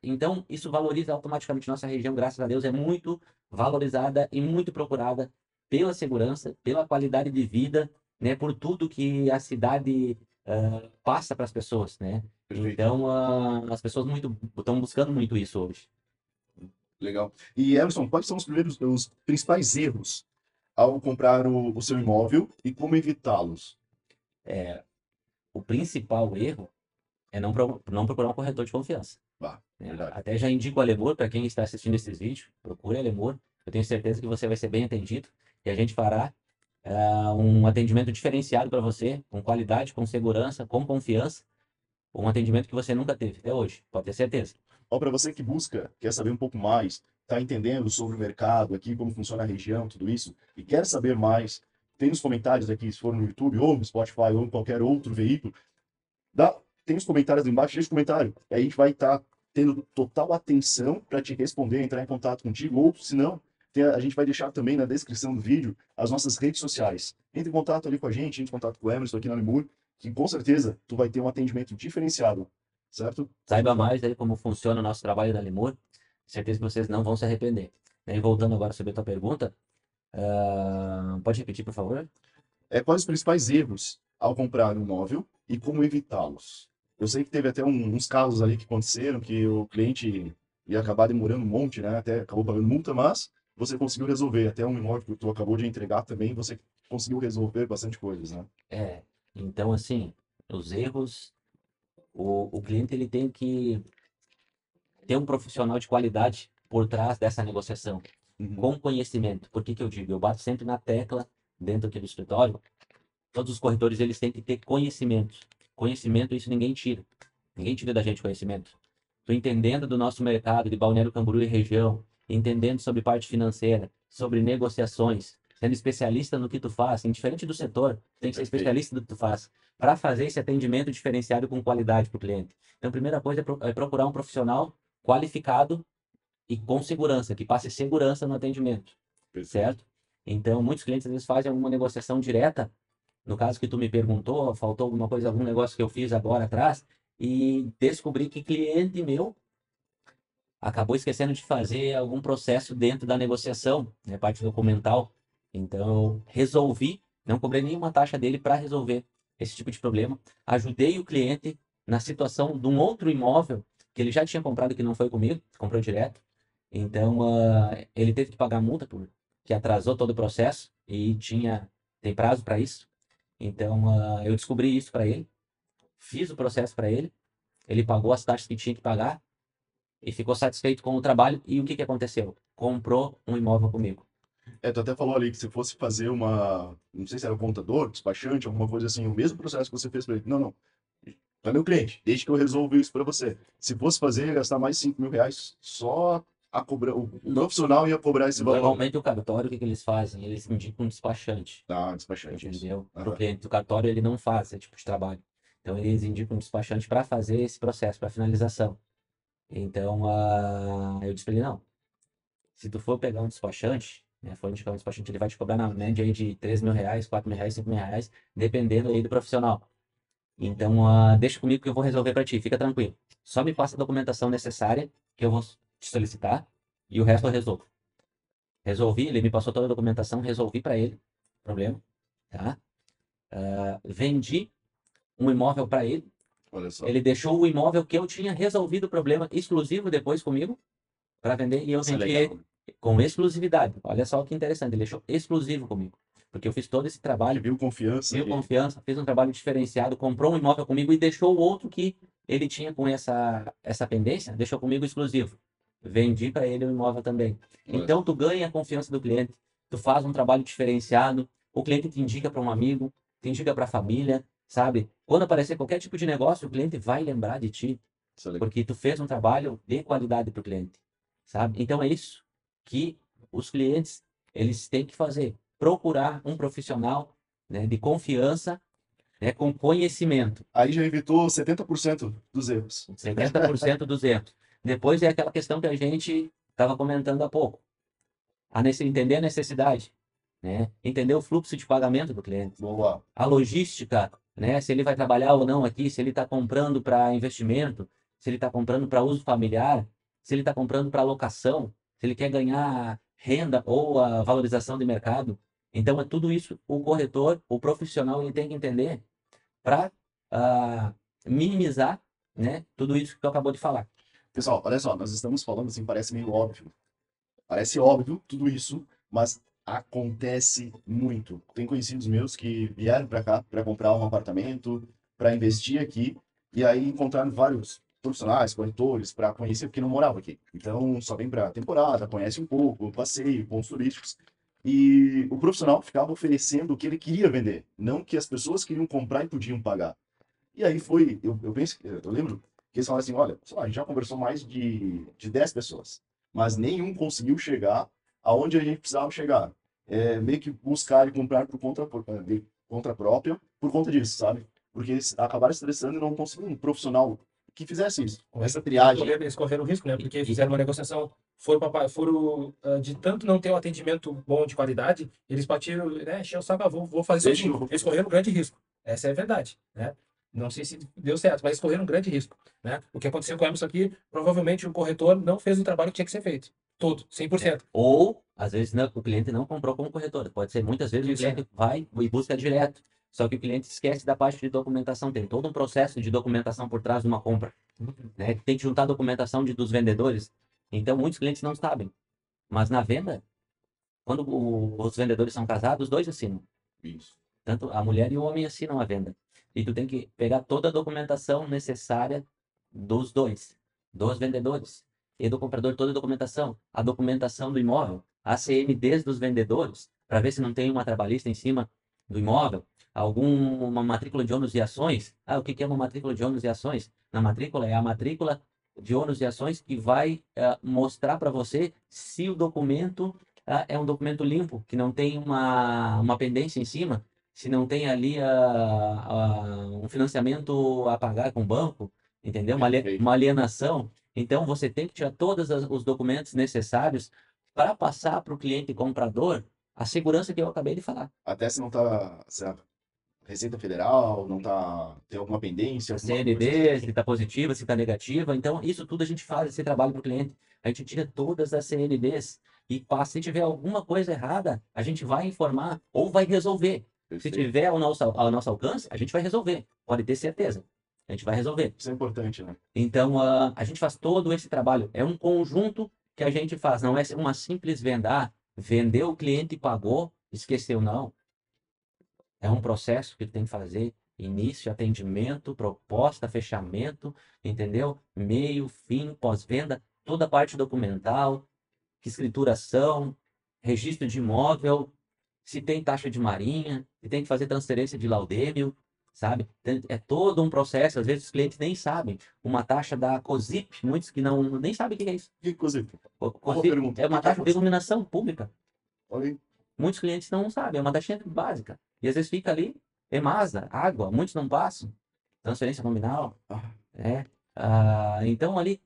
Então, isso valoriza automaticamente nossa região, graças a Deus, é muito valorizada e muito procurada pela segurança, pela qualidade de vida, né, por tudo que a cidade ah, passa para as pessoas, né? perfeito, Então, ah, as pessoas muito estão buscando muito isso hoje. legal. E Emerson, quais são os primeiros, os principais erros ao comprar o, o seu imóvel e como evitá-los? O principal erro é não, pro- não procurar um corretor de confiança. Bah, verdade. Até já indico o Alemur para quem está assistindo esses vídeos, procure Alemur. Eu tenho certeza que você vai ser bem atendido e a gente fará um atendimento diferenciado para você, com qualidade, com segurança, com confiança, um atendimento que você nunca teve até hoje, pode ter certeza. Ó, para você que busca, quer saber um pouco mais, tá entendendo sobre o mercado aqui, como funciona a região, tudo isso, e quer saber mais, tem nos comentários aqui, se for no YouTube ou no Spotify ou em qualquer outro veículo, dá, tem os comentários embaixo, deixa o comentário. Aí a gente vai estar tendo total atenção para te responder, entrar em contato contigo, ou se não, a a gente vai deixar também na descrição do vídeo as nossas redes sociais. Entre em contato ali com a gente, entre em contato com o Emerson aqui na Lemur, que com certeza tu vai ter um atendimento diferenciado, certo? Saiba mais aí como funciona o nosso trabalho da Lemur, certeza que vocês não vão se arrepender. E voltando agora sobre a tua pergunta, Ah, pode repetir, por favor? É, quais os principais erros ao comprar um imóvel e como evitá-los? Eu sei que teve até um- uns casos ali que aconteceram que o cliente ia acabar demorando um monte, né? Até acabou pagando multa, mas você conseguiu resolver. Até um imóvel que tu acabou de entregar também, você conseguiu resolver bastante coisas, né? É, então assim, os erros, o, o cliente ele tem que ter um profissional de qualidade por trás dessa negociação, Uhum. com conhecimento. Por que que eu digo? Eu bato sempre na tecla dentro aqui do escritório, todos os corretores eles têm que ter conhecimento. Conhecimento, isso ninguém tira. Ninguém tira da gente conhecimento. Tu entendendo do nosso mercado de Balneário Camboriú e região, entendendo sobre parte financeira, sobre negociações, sendo especialista no que tu faz, indiferente do setor, tem que ser Perfeito. especialista no que tu faz, para fazer esse atendimento diferenciado com qualidade para o cliente. Então, a primeira coisa é, é procurar um profissional qualificado e com segurança, que passe segurança no atendimento certo? Então, muitos clientes às vezes fazem alguma negociação direta, no caso que tu me perguntou, faltou alguma coisa, algum negócio que eu fiz agora atrás, e descobri que cliente meu acabou esquecendo de fazer algum processo dentro da negociação, né, parte documental. Então, resolvi, não cobrei nenhuma taxa dele para resolver esse tipo de problema. Ajudei o cliente na situação de um outro imóvel que ele já tinha comprado que não foi comigo, comprou direto. Então, ah, ele teve que pagar multa por que atrasou todo o processo e tinha tem prazo para isso. Então, ah, eu descobri isso para ele, fiz o processo para ele, ele pagou as taxas que tinha que pagar e ficou satisfeito com o trabalho. E o que que aconteceu? Comprou um imóvel comigo. É, tu até falou ali que se fosse fazer uma, não sei se era um contador, despachante, alguma coisa assim, o mesmo processo que você fez para ele. Não, não. Tu é meu cliente, desde que eu resolvo isso para você. Se fosse fazer, ia gastar mais 5 mil reais só a cobrar. O o profissional ia cobrar esse valor. Normalmente o cartório, o que que eles fazem? Eles indicam um despachante. Ah, despachante. Entendeu? Para o cliente do cartório, ele não faz esse tipo de trabalho. Então, eles indicam um despachante para fazer esse processo, para finalização. Então, ah, eu disse para ele, não, se tu for pegar um despachante, né, for indicar um despachante, ele vai te cobrar na média aí de 3 mil reais, 4 mil reais, 5 mil reais, dependendo aí do profissional. Então, ah, deixa comigo que eu vou resolver para ti, fica tranquilo. Só me passa a documentação necessária que eu vou te solicitar e o resto eu resolvo. Resolvi, ele me passou toda a documentação, resolvi para ele o problema, tá? Ah, vendi um imóvel para ele. Ele deixou o imóvel que eu tinha resolvido o problema exclusivo depois comigo para vender e eu Isso é vendi ele com exclusividade. Olha só que interessante, ele deixou exclusivo comigo, porque eu fiz todo esse trabalho, viu confiança. viu e- confiança, fez um trabalho diferenciado, comprou um imóvel comigo e deixou o outro que ele tinha com essa essa pendência, deixou comigo exclusivo. Vendi para ele o imóvel também. Então tu ganha a confiança do cliente, tu faz um trabalho diferenciado, o cliente te indica para um amigo, te indica para a família, sabe? Quando aparecer qualquer tipo de negócio, o cliente vai lembrar de ti, é porque tu fez um trabalho de qualidade para o cliente, sabe? Então é isso que os clientes eles têm que fazer, procurar um profissional, né, de confiança, né, com conhecimento. Aí já evitou 70% dos erros. 70% dos erros. Depois é aquela questão que a gente estava comentando há pouco. A nesse- entender a necessidade, né? Entender o fluxo de pagamento do cliente, Boa. a logística, né? Se ele vai trabalhar ou não aqui, se ele está comprando para investimento, se ele está comprando para uso familiar, se ele está comprando para locação, se ele quer ganhar renda ou a valorização de mercado. Então é tudo isso o corretor, o profissional, ele tem que entender para minimizar, né? Tudo isso que eu acabou de falar. Pessoal, olha só, nós estamos falando assim, parece meio óbvio. Parece óbvio tudo isso, mas acontece muito. Tem conhecidos meus que vieram para cá para comprar um apartamento, para investir aqui, e aí encontraram vários profissionais, corretores, para conhecer, porque não moravam aqui. Então, só vem para temporada, conhece um pouco, passeio, pontos turísticos. E o profissional ficava oferecendo o que ele queria vender, não que as pessoas queriam comprar e podiam pagar. E aí foi, eu, eu penso, eu lembro que eles falaram assim, olha, lá, a gente já conversou mais de, de 10 pessoas, mas nenhum conseguiu chegar aonde a gente precisava chegar. É, meio que buscar e comprar por conta, por, de conta própria por conta disso, sabe? Porque eles acabaram estressando e não conseguiram um profissional que fizesse isso. Essa triagem. Eles correram risco, né? Porque fizeram uma negociação, foram, pra, foram ah, de tanto não ter um atendimento bom de qualidade, eles partiram, né? Encheu o saco, ah, vou, vou fazer sozinho. eu- Eles correram um grande risco. Essa é a verdade, né? Não sei se deu certo, mas eles correram um grande risco, né? O que aconteceu com o Emerson aqui, provavelmente o corretor não fez o trabalho que tinha que ser feito. Todo, 100%. Ou, às vezes, não, o cliente não comprou como corretora. Pode ser, muitas vezes, Isso, o cliente vai e busca direto. Só que o cliente esquece da parte de documentação. Tem todo um processo de documentação por trás de uma compra. Né? Tem que juntar a documentação de, dos vendedores. Então, muitos clientes não sabem. Mas na venda, quando o- os vendedores são casados, os dois assinam. Isso. Tanto a mulher e o homem assinam a venda. E tu tem que pegar toda a documentação necessária dos dois, dos vendedores e do comprador, toda a documentação, a documentação do imóvel, a CMDs dos vendedores, para ver se não tem uma trabalhista em cima do imóvel, alguma matrícula de ônus e ações. Ah, o que é uma matrícula de ônus e ações? Na matrícula é a matrícula de ônus e ações que vai ah, mostrar para você se o documento ah, é um documento limpo, que não tem uma, uma pendência em cima, se não tem ali ah, um financiamento a pagar com o banco, entendeu? Uma, uma alienação. Então, você tem que tirar todos os documentos necessários para passar para o cliente comprador a segurança que eu acabei de falar. Até se não tá. Se a Receita Federal não tá. Tem alguma pendência. alguma coisa. CND, se está positiva, se está negativa. Então, isso tudo a gente faz, esse trabalho para o cliente. A gente tira todas as CNDs e passa. Se tiver alguma coisa errada, a gente vai informar ou vai resolver. Se Perfeito. tiver ao nosso, ao nosso alcance, a gente vai resolver. Pode ter certeza. A gente vai resolver. Isso é importante, né? Então, ah, a gente faz todo esse trabalho. É um conjunto que a gente faz. Não é uma simples venda. Ah, vendeu, o cliente pagou, esqueceu. Não. É um processo que tem que fazer. Início, atendimento, proposta, fechamento, entendeu? Meio, fim, pós-venda, toda a parte documental, escrituração, registro de imóvel, se tem taxa de marinha, se tem que fazer transferência de laudêmio, sabe? É todo um processo, às vezes os clientes nem sabem. Uma taxa da COSIP, muitos que não nem sabem o que é isso. Que. Co- COSIP pergunta. é uma é taxa de iluminação pública. Aí. Muitos clientes não sabem, é uma taxinha básica. E às vezes fica ali, EMASA, água, muitos não passam. Transferência nominal, né? Ah, então ali,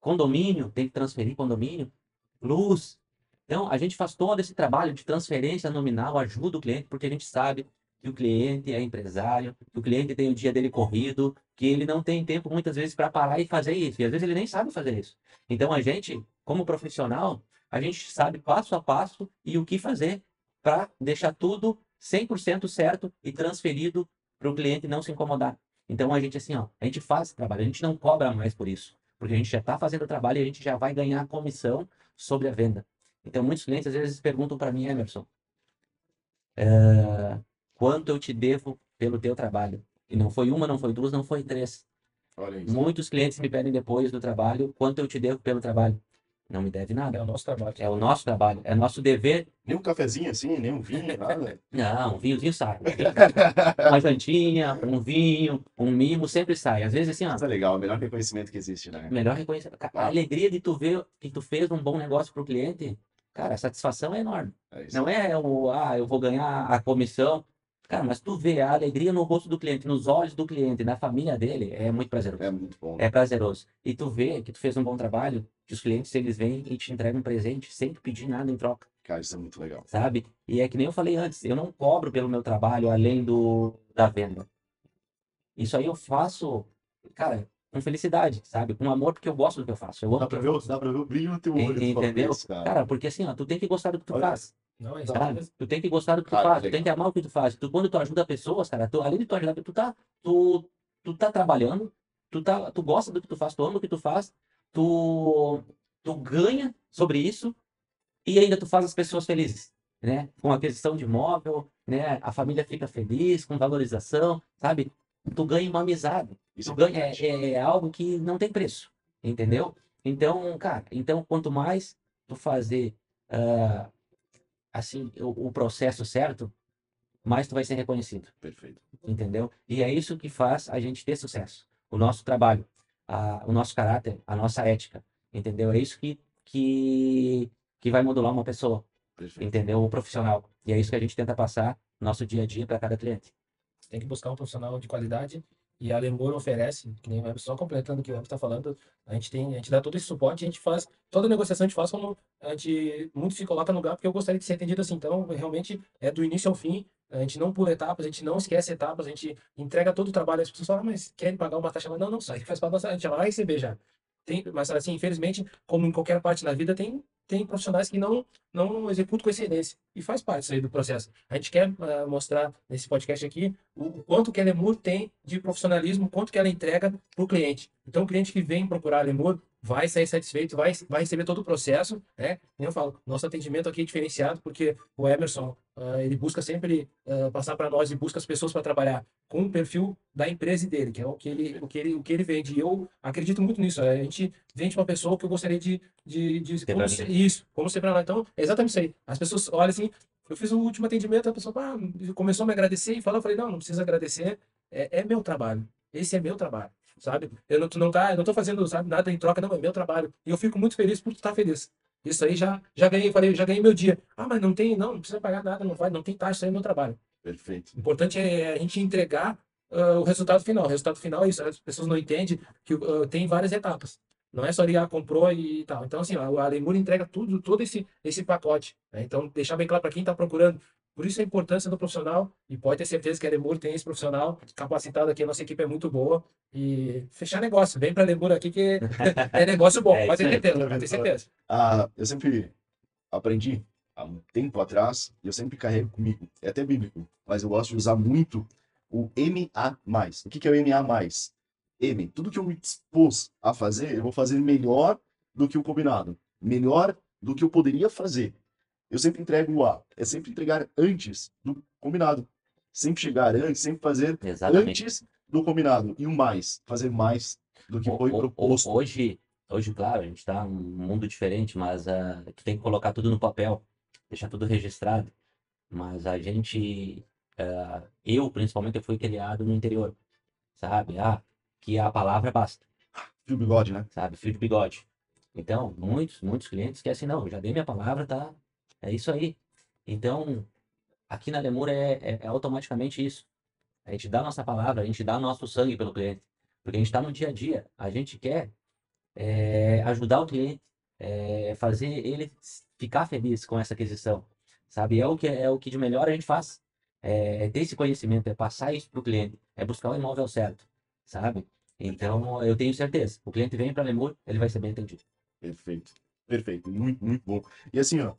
condomínio, tem que transferir condomínio, luz. Então a gente faz todo esse trabalho de transferência nominal, ajuda o cliente, porque a gente sabe que o cliente é empresário, que o cliente tem o dia dele corrido, que ele não tem tempo muitas vezes para parar e fazer isso. E às vezes ele nem sabe fazer isso. Então a gente, como profissional, a gente sabe passo a passo e o que fazer para deixar tudo 100% certo e transferido para o cliente não se incomodar. Então a gente assim, ó, a gente faz trabalho, a gente não cobra mais por isso, porque a gente já está fazendo o trabalho e a gente já vai ganhar comissão sobre a venda. Então muitos clientes às vezes perguntam para mim, Emerson, eh, quanto eu te devo pelo teu trabalho? E não foi uma, não foi duas, não foi três. olha isso. Muitos clientes me pedem depois do trabalho, quanto eu te devo pelo trabalho? Não me deve É nada. o nosso trabalho. É o nosso trabalho, é nosso dever. Nem um cafezinho assim, nem um vinho, nada. Não, um vinhozinho sai. Uma jantinha, um vinho, um mimo, sempre sai. Às vezes assim, ó, Mas é legal, é o melhor reconhecimento que existe, né? melhor reconhecer. Ca- A Ah. alegria de tu ver que tu fez um bom negócio pro cliente, cara, a satisfação é enorme. É isso. Não é o, ah, eu vou ganhar a comissão. Cara, mas tu vê a alegria no rosto do cliente, nos olhos do cliente, na família dele, é muito prazeroso. É muito bom. É prazeroso. E tu vê que tu fez um bom trabalho, que os clientes, eles vêm e te entregam um presente sem tu pedir nada em troca, Cara, isso é muito legal. sabe? E é que nem eu falei antes, eu não cobro pelo meu trabalho além do da venda. Isso aí eu faço, cara, com felicidade, sabe? Com amor, porque eu gosto do que eu faço. Eu amo Dá pra ver, dá pra ver o brilho no teu olho. Entendeu? "Putz, cara. Cara, porque assim, ó, tu tem que gostar do que tu Olha, faz. Não, é Sabe? Tu tem que gostar do que tu Cara, faz, tu legal. tem que amar o que tu faz. Tu, quando tu ajuda pessoas, cara, tu, além de tu ajudar, tu tá, tu, tu tá trabalhando, tu, tá, tu gosta do que tu faz, tu ama o que tu faz, tu, tu ganha sobre isso e ainda tu faz as pessoas felizes, né? Com a aquisição de imóvel, né? A família fica feliz, com valorização, sabe? Tu ganha uma amizade. Isso Tu é ganha, é, é algo que não tem preço, entendeu? Então, cara, então quanto mais tu fazer ah, assim o, o processo certo, mais tu vai ser reconhecido, Perfeito. entendeu? E é isso que faz a gente ter sucesso. O nosso trabalho, a- o nosso caráter, a nossa ética, entendeu? É isso que, que, que vai modular uma pessoa, Perfeito. entendeu? O profissional. E é isso que a gente tenta passar no nosso dia a dia para cada cliente. Tem que buscar um profissional de qualidade e a Lemur oferece, que nem o só completando o que o Web está falando, a gente tem, a gente dá todo esse suporte, a gente faz, toda negociação a gente faz como a gente muito se coloca no lugar, porque eu gostaria de ser atendido assim, então realmente é do início ao fim, a gente não pula etapas, a gente não esquece etapas, a gente entrega todo o trabalho, as pessoas falam, "Ah, mas querem pagar uma taxa, mas não, não, aí faz parte da nossa, a gente já vai receber já. Tem, mas assim, infelizmente, como em qualquer parte da vida, tem tem profissionais que não, não executam com excelência. E faz parte aí do processo. A gente quer uh, mostrar nesse podcast aqui o, quanto que a Lemur tem de profissionalismo, quanto que ela entrega para o cliente. Então, o cliente que vem procurar a Lemur vai sair satisfeito, vai, vai receber todo o processo, né? Eu falo, nosso atendimento aqui é diferenciado porque o Emerson, uh, ele busca sempre uh, passar para nós e busca as pessoas para trabalhar com o perfil da empresa dele, que é o que ele, o que ele, o que ele vende. E eu acredito muito nisso. A gente vende uma pessoa que eu gostaria de, de, de como ser, isso, como ser para lá. Então, é exatamente isso aí. As pessoas olham assim, eu fiz o último atendimento, a pessoa ah, começou a me agradecer e falou, eu falei, não, não precisa agradecer, é, é meu trabalho. Esse é meu trabalho sabe? Eu não, não tá, eu não tô fazendo, sabe, nada em troca, não, é meu trabalho. E eu fico muito feliz por tu estar tá feliz. Isso aí já, já ganhei, falei, já ganhei meu dia. Ah, mas não tem, não, não precisa pagar nada, não vai, não tem taxa, isso aí é meu trabalho. Perfeito. O importante é a gente entregar uh, o resultado final. O resultado final é isso, as pessoas não entendem que uh, tem várias etapas. Não é só ligar, comprou e tal. Então, assim, a, a Lemur entrega tudo, todo esse, esse pacote. Né? Então, deixar bem claro para quem está procurando por isso a importância do profissional, e pode ter certeza que a Lemur tem esse profissional capacitado aqui, a nossa equipe é muito boa, e fechar negócio, vem para a Lemur aqui que é negócio bom, é pode ter certeza, pode ter certeza. Ah, eu sempre aprendi há um tempo atrás, e eu sempre carrego comigo, é até bíblico, mas eu gosto de usar muito o MA+. O que, que é o MA+. M, tudo que eu me dispus a fazer, eu vou fazer melhor do que o combinado, melhor do que eu poderia fazer eu sempre entrego o A. É sempre entregar antes do combinado. Sempre chegar antes, sempre fazer Exatamente. antes do combinado. E o mais, fazer mais do que foi proposto. Hoje, hoje claro, a gente está num mundo diferente, mas uh, tu tem que colocar tudo no papel, deixar tudo registrado. Mas a gente, uh, eu principalmente, eu fui criado no interior, sabe? Ah, que a palavra basta. Fio bigode, né? Sabe, fio de bigode. Então, muitos, muitos clientes que assim, não, já dei minha palavra, tá, é isso aí. Então, aqui na Lemur é, é, é, automaticamente isso. A gente dá a nossa palavra, a gente dá nosso sangue pelo cliente. Porque a gente está no dia a dia. A gente quer é, ajudar o cliente, é, fazer ele ficar feliz com essa aquisição. Sabe? É o que, é o que de melhor a gente faz. É, é ter esse conhecimento, é passar isso para o cliente, é buscar o imóvel certo. Sabe? Então, eu tenho certeza. O cliente vem para Lemur, ele vai ser bem entendido. Perfeito. Perfeito. Muito, muito bom. E assim, ó,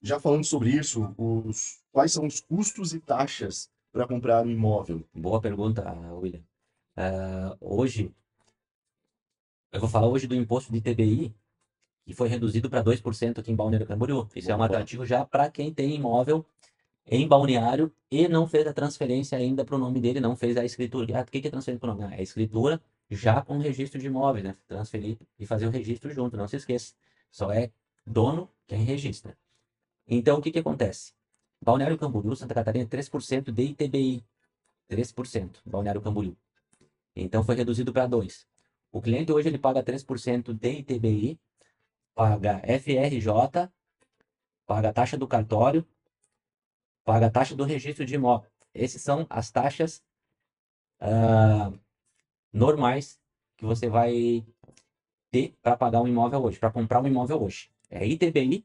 já falando sobre isso, os, quais são os custos e taxas para comprar um imóvel? Boa pergunta, William. Uh, hoje, eu vou falar hoje do imposto de TBI, que foi reduzido para 2% aqui em Balneário Camboriú. Isso Boa, é um atrativo já para quem tem imóvel em Balneário e não fez a transferência ainda para o nome dele, não fez a escritura. Ah, o que é transferência para o nome? É a escritura já com registro de imóveis, né? Transferir e fazer o registro junto, não se esqueça. Só é dono quem registra. Então, o que, que acontece? Balneário Camboriú, Santa Catarina, 3% de ITBI. 3%, Balneário Camboriú. Então, foi reduzido para 2%. O cliente hoje ele paga 3% de ITBI, paga FRJ, paga a taxa do cartório, paga a taxa do registro de imóvel. Essas são as taxas uh, normais que você vai ter para pagar um imóvel hoje, para comprar um imóvel hoje. É ITBI,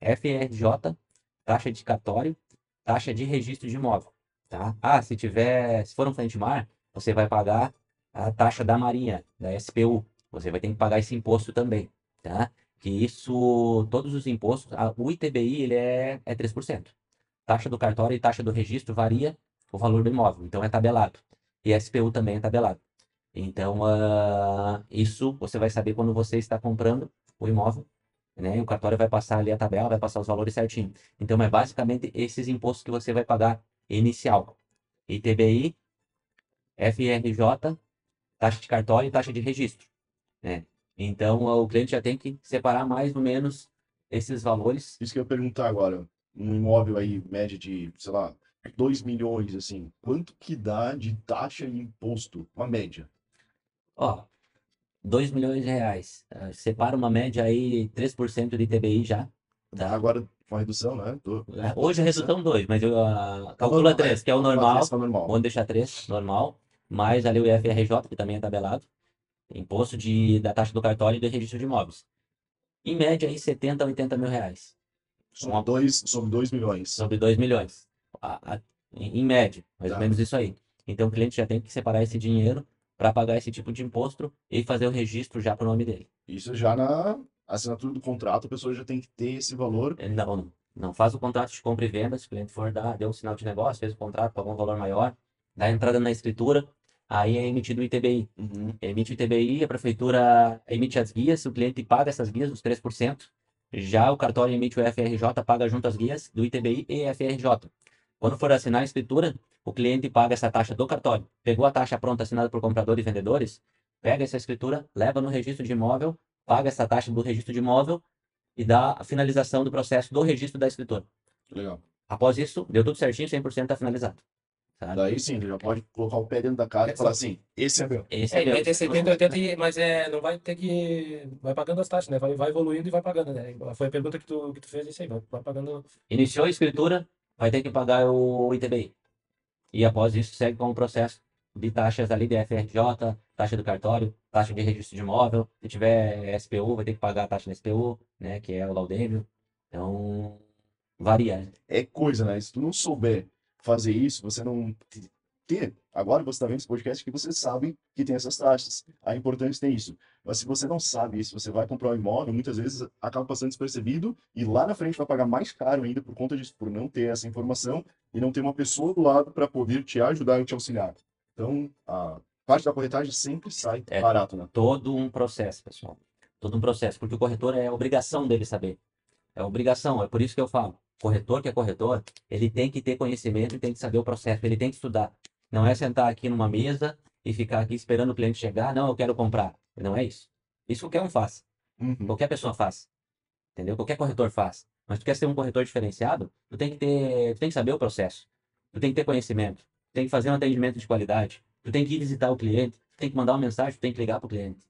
FRJ, taxa de cartório, taxa de registro de imóvel, tá? Ah, se tiver, se for um frente mar, você vai pagar a taxa da Marinha, da SPU. Você vai ter que pagar esse imposto também, tá? Que isso, todos os impostos, a, o ITBI ele é, é 3%. Taxa do cartório e taxa do registro varia o valor do imóvel, então é tabelado. E SPU também é tabelado. Então, uh, isso você vai saber quando você está comprando o imóvel né? O cartório vai passar ali a tabela, vai passar os valores certinho. Então, é basicamente esses impostos que você vai pagar inicial. ITBI, FRJ, taxa de cartório e taxa de registro. Né? Então, o cliente já tem que separar mais ou menos esses valores. Isso que eu ia perguntar agora. Um imóvel aí, média de, sei lá, 2 milhões, assim, quanto que dá de taxa e imposto? Uma média. Ó, 2 milhões de reais. Uh, separa uma média aí, 3% de TBI já. Tá? Agora com a redução, né? Do... É, hoje a redução 2, mas eu uh, calcula 3, que é o normal. É normal. Vamos deixar 3, normal. Mais ali o IFRJ, que também é tabelado. Imposto de, da taxa do cartório e do registro de imóveis. Em média, aí, 70 a 80 mil reais. Sobre 2 sobre dois milhões. Sobre 2 milhões. A, a, em, em média, mais tá. ou menos isso aí. Então o cliente já tem que separar esse dinheiro para pagar esse tipo de imposto e fazer o registro já para o nome dele. Isso já na assinatura do contrato, a pessoa já tem que ter esse valor. É, Não, não faz o contrato de compra e venda, se o cliente for dar, deu um sinal de negócio, fez o contrato, pagou um valor maior, dá entrada na escritura, aí é emitido o ITBI. Emite o ITBI, a prefeitura emite as guias, o cliente paga essas guias, os 3%. Já o cartório emite o FRJ, paga junto as guias do ITBI e FRJ. Quando for assinar a escritura, o cliente paga essa taxa do cartório. Pegou a taxa pronta assinada por comprador e vendedores, pega essa escritura, leva no registro de imóvel, paga essa taxa do registro de imóvel e dá a finalização do processo do registro da escritura. Legal. Após isso, deu tudo certinho, 100% está finalizado. Sabe? Daí sim, ele já pode colocar o pé dentro da casa e falar assim: esse é meu. Esse É, é meu. vai ter 70, 80, e- mas é, não vai ter que. Vai pagando as taxas, né? Vai, vai evoluindo e vai pagando, né? Foi a pergunta que tu, que tu fez, isso aí, vai, vai pagando. Iniciou a escritura, vai ter que pagar o ITBI. E após isso, segue com o processo de taxas ali de FRJ, taxa do cartório, taxa de registro de imóvel. Se tiver SPU, vai ter que pagar a taxa da SPU, né, que é o laudêmio. Então, varia. né? É coisa, né? Se tu não souber fazer isso, você não te- ter. Agora você está vendo esse podcast que você sabe que tem essas taxas. A importância tem isso. Mas se você não sabe isso, você vai comprar um imóvel, muitas vezes acaba passando despercebido e lá na frente vai pagar mais caro ainda por conta disso, por não ter essa informação e não ter uma pessoa do lado para poder te ajudar e te auxiliar. Então, a parte da corretagem sempre sai É. barato, né? Todo um processo, pessoal. Todo um processo, porque o corretor é obrigação dele saber. É obrigação, é por isso que eu falo. Corretor que é corretor, ele tem que ter conhecimento e tem que saber o processo, ele tem que estudar. Não é sentar aqui numa mesa e ficar aqui esperando o cliente chegar, não, eu quero comprar. Não é isso. Isso qualquer um faz. Uhum. Qualquer pessoa faz. Entendeu? Qualquer corretor faz. Mas tu quer ser um corretor diferenciado, tu tem que ter, tu tem que saber o processo. Tu tem que ter conhecimento. Tu tem que fazer um atendimento de qualidade. Tu tem que ir visitar o cliente, tu tem que mandar uma mensagem, tu tem que ligar para o cliente.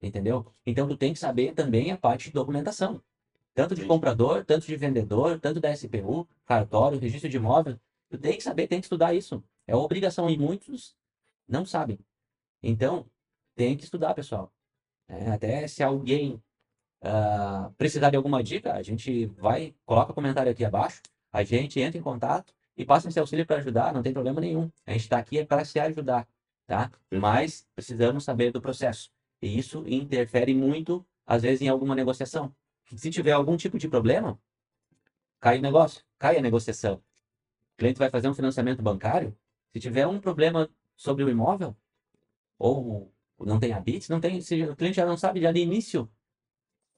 Entendeu? Então tu tem que saber também a parte de documentação. Tanto de comprador, tanto de vendedor, tanto da SPU, cartório, registro de imóvel. Tu tem que saber, tem que estudar isso. É obrigação e muitos não sabem. Então, tem que estudar, pessoal. É, até se alguém ah, precisar de alguma dica, a gente vai, coloca comentário aqui abaixo, a gente entra em contato e passa esse auxílio para ajudar, não tem problema nenhum. A gente está aqui para se ajudar, tá? Mas precisamos saber do processo. E isso interfere muito, às vezes, em alguma negociação. Se tiver algum tipo de problema, cai o negócio, cai a negociação. O cliente vai fazer um financiamento bancário, se tiver um problema sobre o imóvel, ou não tem habits, não tem, se o cliente já não sabe já de início,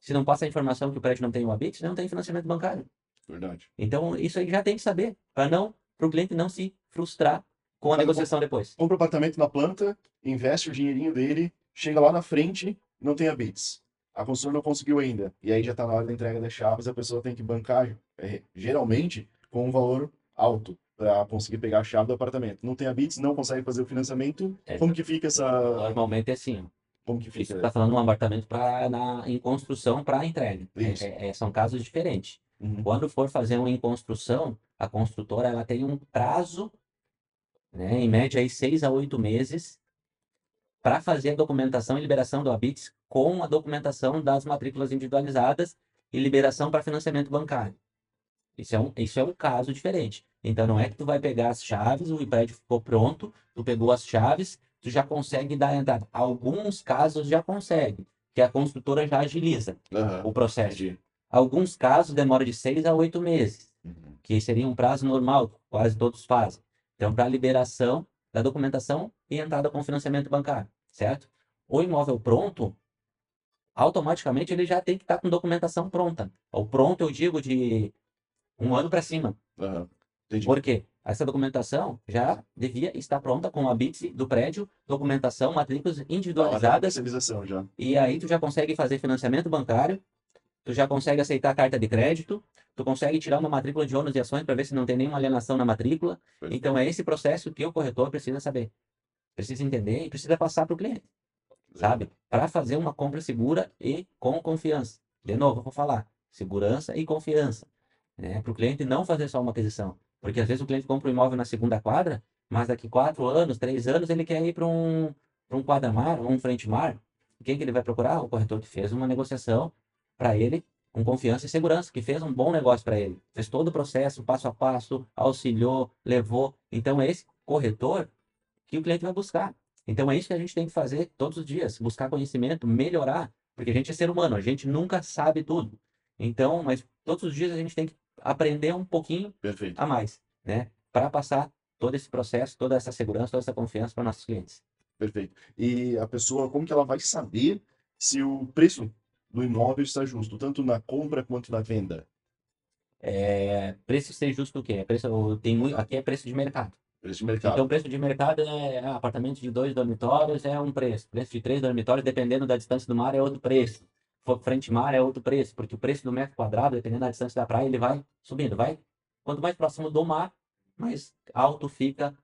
se não passa a informação que o prédio não tem o habits, não tem financiamento bancário. Verdade. Então, isso aí já tem que saber, para não, para o cliente não se frustrar com a Mas negociação depois. Compra o apartamento na planta, investe o dinheirinho dele, chega lá na frente, não tem a bits. A construtora não conseguiu ainda. E aí já está na hora da entrega das chaves, a pessoa tem que bancar, é, geralmente, com um valor alto para conseguir pegar a chave do apartamento. Não tem a bits, não consegue fazer o financiamento. É. Como que fica essa. Normalmente é assim. Como que fica? está falando de um apartamento pra, na, em construção para entrega. É- é- é- são casos diferentes. Uhum. Quando for fazer um em construção, a construtora ela tem um prazo, né, em média aí seis a oito meses, para fazer a documentação e liberação do habits com a documentação das matrículas individualizadas e liberação para financiamento bancário. Isso é, um, isso é um caso diferente. Então não é que tu vai pegar as chaves, o prédio ficou pronto, tu pegou as chaves, tu já consegue dar entrada. Alguns casos já consegue, que a construtora já agiliza Aham. o processo. Entendi. Alguns casos demora de seis a oito meses, Uhum. que seria um prazo normal, quase todos fazem. Então, para liberação da documentação e entrada com financiamento bancário, certo? O imóvel pronto, automaticamente ele já tem que estar com documentação pronta. O pronto, eu digo, de um ano para cima. Entendi. Por quê? Essa documentação já devia estar pronta com a BITS do prédio, documentação, matrículas individualizadas, comercialização já. e aí tu já consegue fazer financiamento bancário, tu já consegue aceitar a carta de crédito, tu consegue tirar uma matrícula de ônus e ações para ver se não tem nenhuma alienação na matrícula. Então é esse processo que o corretor precisa saber. Precisa entender e precisa passar para o cliente, sabe? Para fazer uma compra segura e com confiança. De novo, vou falar, segurança e confiança, né? Para o cliente não fazer só uma aquisição. Porque às vezes o cliente compra um imóvel na segunda quadra, mas daqui quatro anos, três anos, ele quer ir para um, para um quadra-mar um frente-mar. Quem que ele vai procurar? O corretor que fez uma negociação para ele com confiança e segurança, que fez um bom negócio para ele. Fez todo o processo, passo a passo, auxiliou, levou. Então é esse corretor que o cliente vai buscar. Então é isso que a gente tem que fazer todos os dias, buscar conhecimento, melhorar Porque a gente é ser humano, a gente nunca sabe tudo. Então, mas todos os dias a gente tem que aprender um pouquinho Perfeito. a mais, né? Para passar todo esse processo, toda essa segurança, toda essa confiança para nossos clientes. Perfeito. E a pessoa, como que ela vai saber se o preço do imóvel está justo, tanto na compra quanto na venda? É, preço ser justo o quê? É Preço, tem muito, aqui é preço de mercado. Preço de mercado. Então, preço de mercado é ah, apartamento de dois dormitórios é um preço. Preço de três dormitórios, dependendo da distância do mar, é outro preço. Frente mar é outro preço, porque o preço do metro quadrado, dependendo da distância da praia, ele vai subindo. Vai, quanto mais próximo do mar, mais alto fica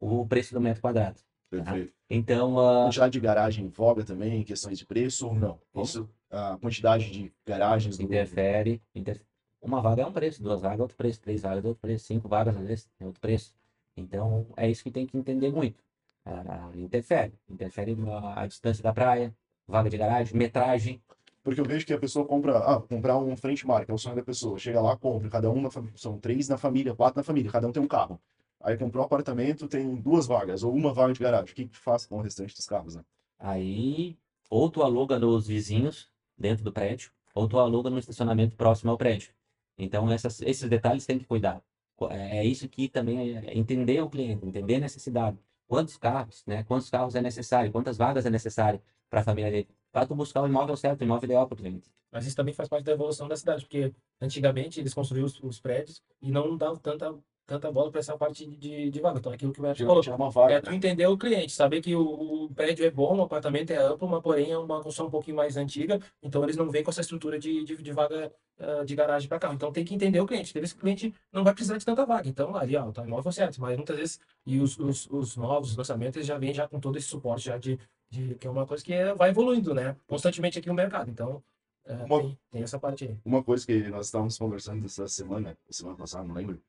o preço do metro quadrado. Perfeito. Então, ah, Quantidade de garagem em voga também, em questões de preço ou não? Como? Isso, a quantidade de garagens interfere, inter- Uma vaga é um preço, duas vagas é outro preço, três vagas é outro preço, cinco vagas às vezes é outro preço. Então, é isso que tem que entender muito. Ah, interfere. Interfere a, a distância da praia, vaga de garagem, metragem. Porque eu vejo que a pessoa compra, ah, comprar um frente mar, que é o sonho da pessoa. Chega lá, compra, cada um na família, são três na família, quatro na família, cada um tem um carro. Aí comprou um apartamento, tem duas vagas, ou uma vaga de garagem. O que que faz com o restante dos carros, né? Aí, ou tu aluga nos vizinhos dentro do prédio, ou tu aluga no estacionamento próximo ao prédio. Então, essas, esses detalhes tem que cuidar. É é isso que também é é entender o cliente, entender a necessidade. Quantos carros, né? Quantos carros é necessário, quantas vagas é necessário para a família dele. Para tu buscar o imóvel certo, o imóvel ideal para o cliente. Mas isso também faz parte da evolução da cidade, porque antigamente eles construíam os, os prédios e não davam tanta, tanta bola para essa parte de, de vaga. Então, aquilo que o Beto falou. É tu entender o cliente, saber que o, o prédio é bom, o apartamento é amplo, mas porém é uma construção um pouquinho mais antiga, então eles não vêm com essa estrutura de, de, de vaga ah, de garagem para carro. Então tem que entender o cliente. Tem vezes que o cliente não vai precisar de tanta vaga. Então ali, ó, tá imóvel certo, mas muitas vezes, e os, os, os novos lançamentos já vêm já com todo esse suporte já de, de que é uma coisa que é- vai evoluindo, né? Constantemente aqui no mercado. Então, é, Uma- tem, tem essa parte aí. Uma coisa que nós estávamos conversando essa semana, semana passada, não lembro,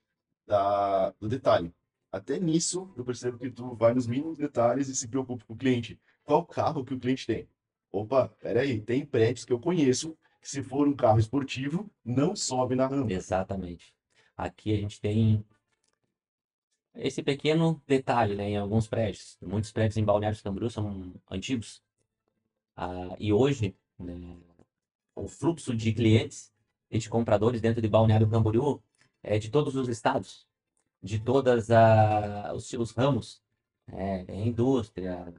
da, do detalhe. Até nisso, eu percebo que tu vai nos mínimos detalhes e se preocupa com o cliente. Qual carro que o cliente tem? Opa, peraí, tem prédios que eu conheço que se for um carro esportivo, não sobe na rampa. Exatamente. Aqui a gente tem esse pequeno detalhe, né, em alguns prédios. Muitos prédios em Balneário Camboriú são antigos. Ah, e hoje, né, o fluxo de clientes e de compradores dentro de Balneário Camboriú é de todos os estados, de todas os, os ramos. É, é indústria,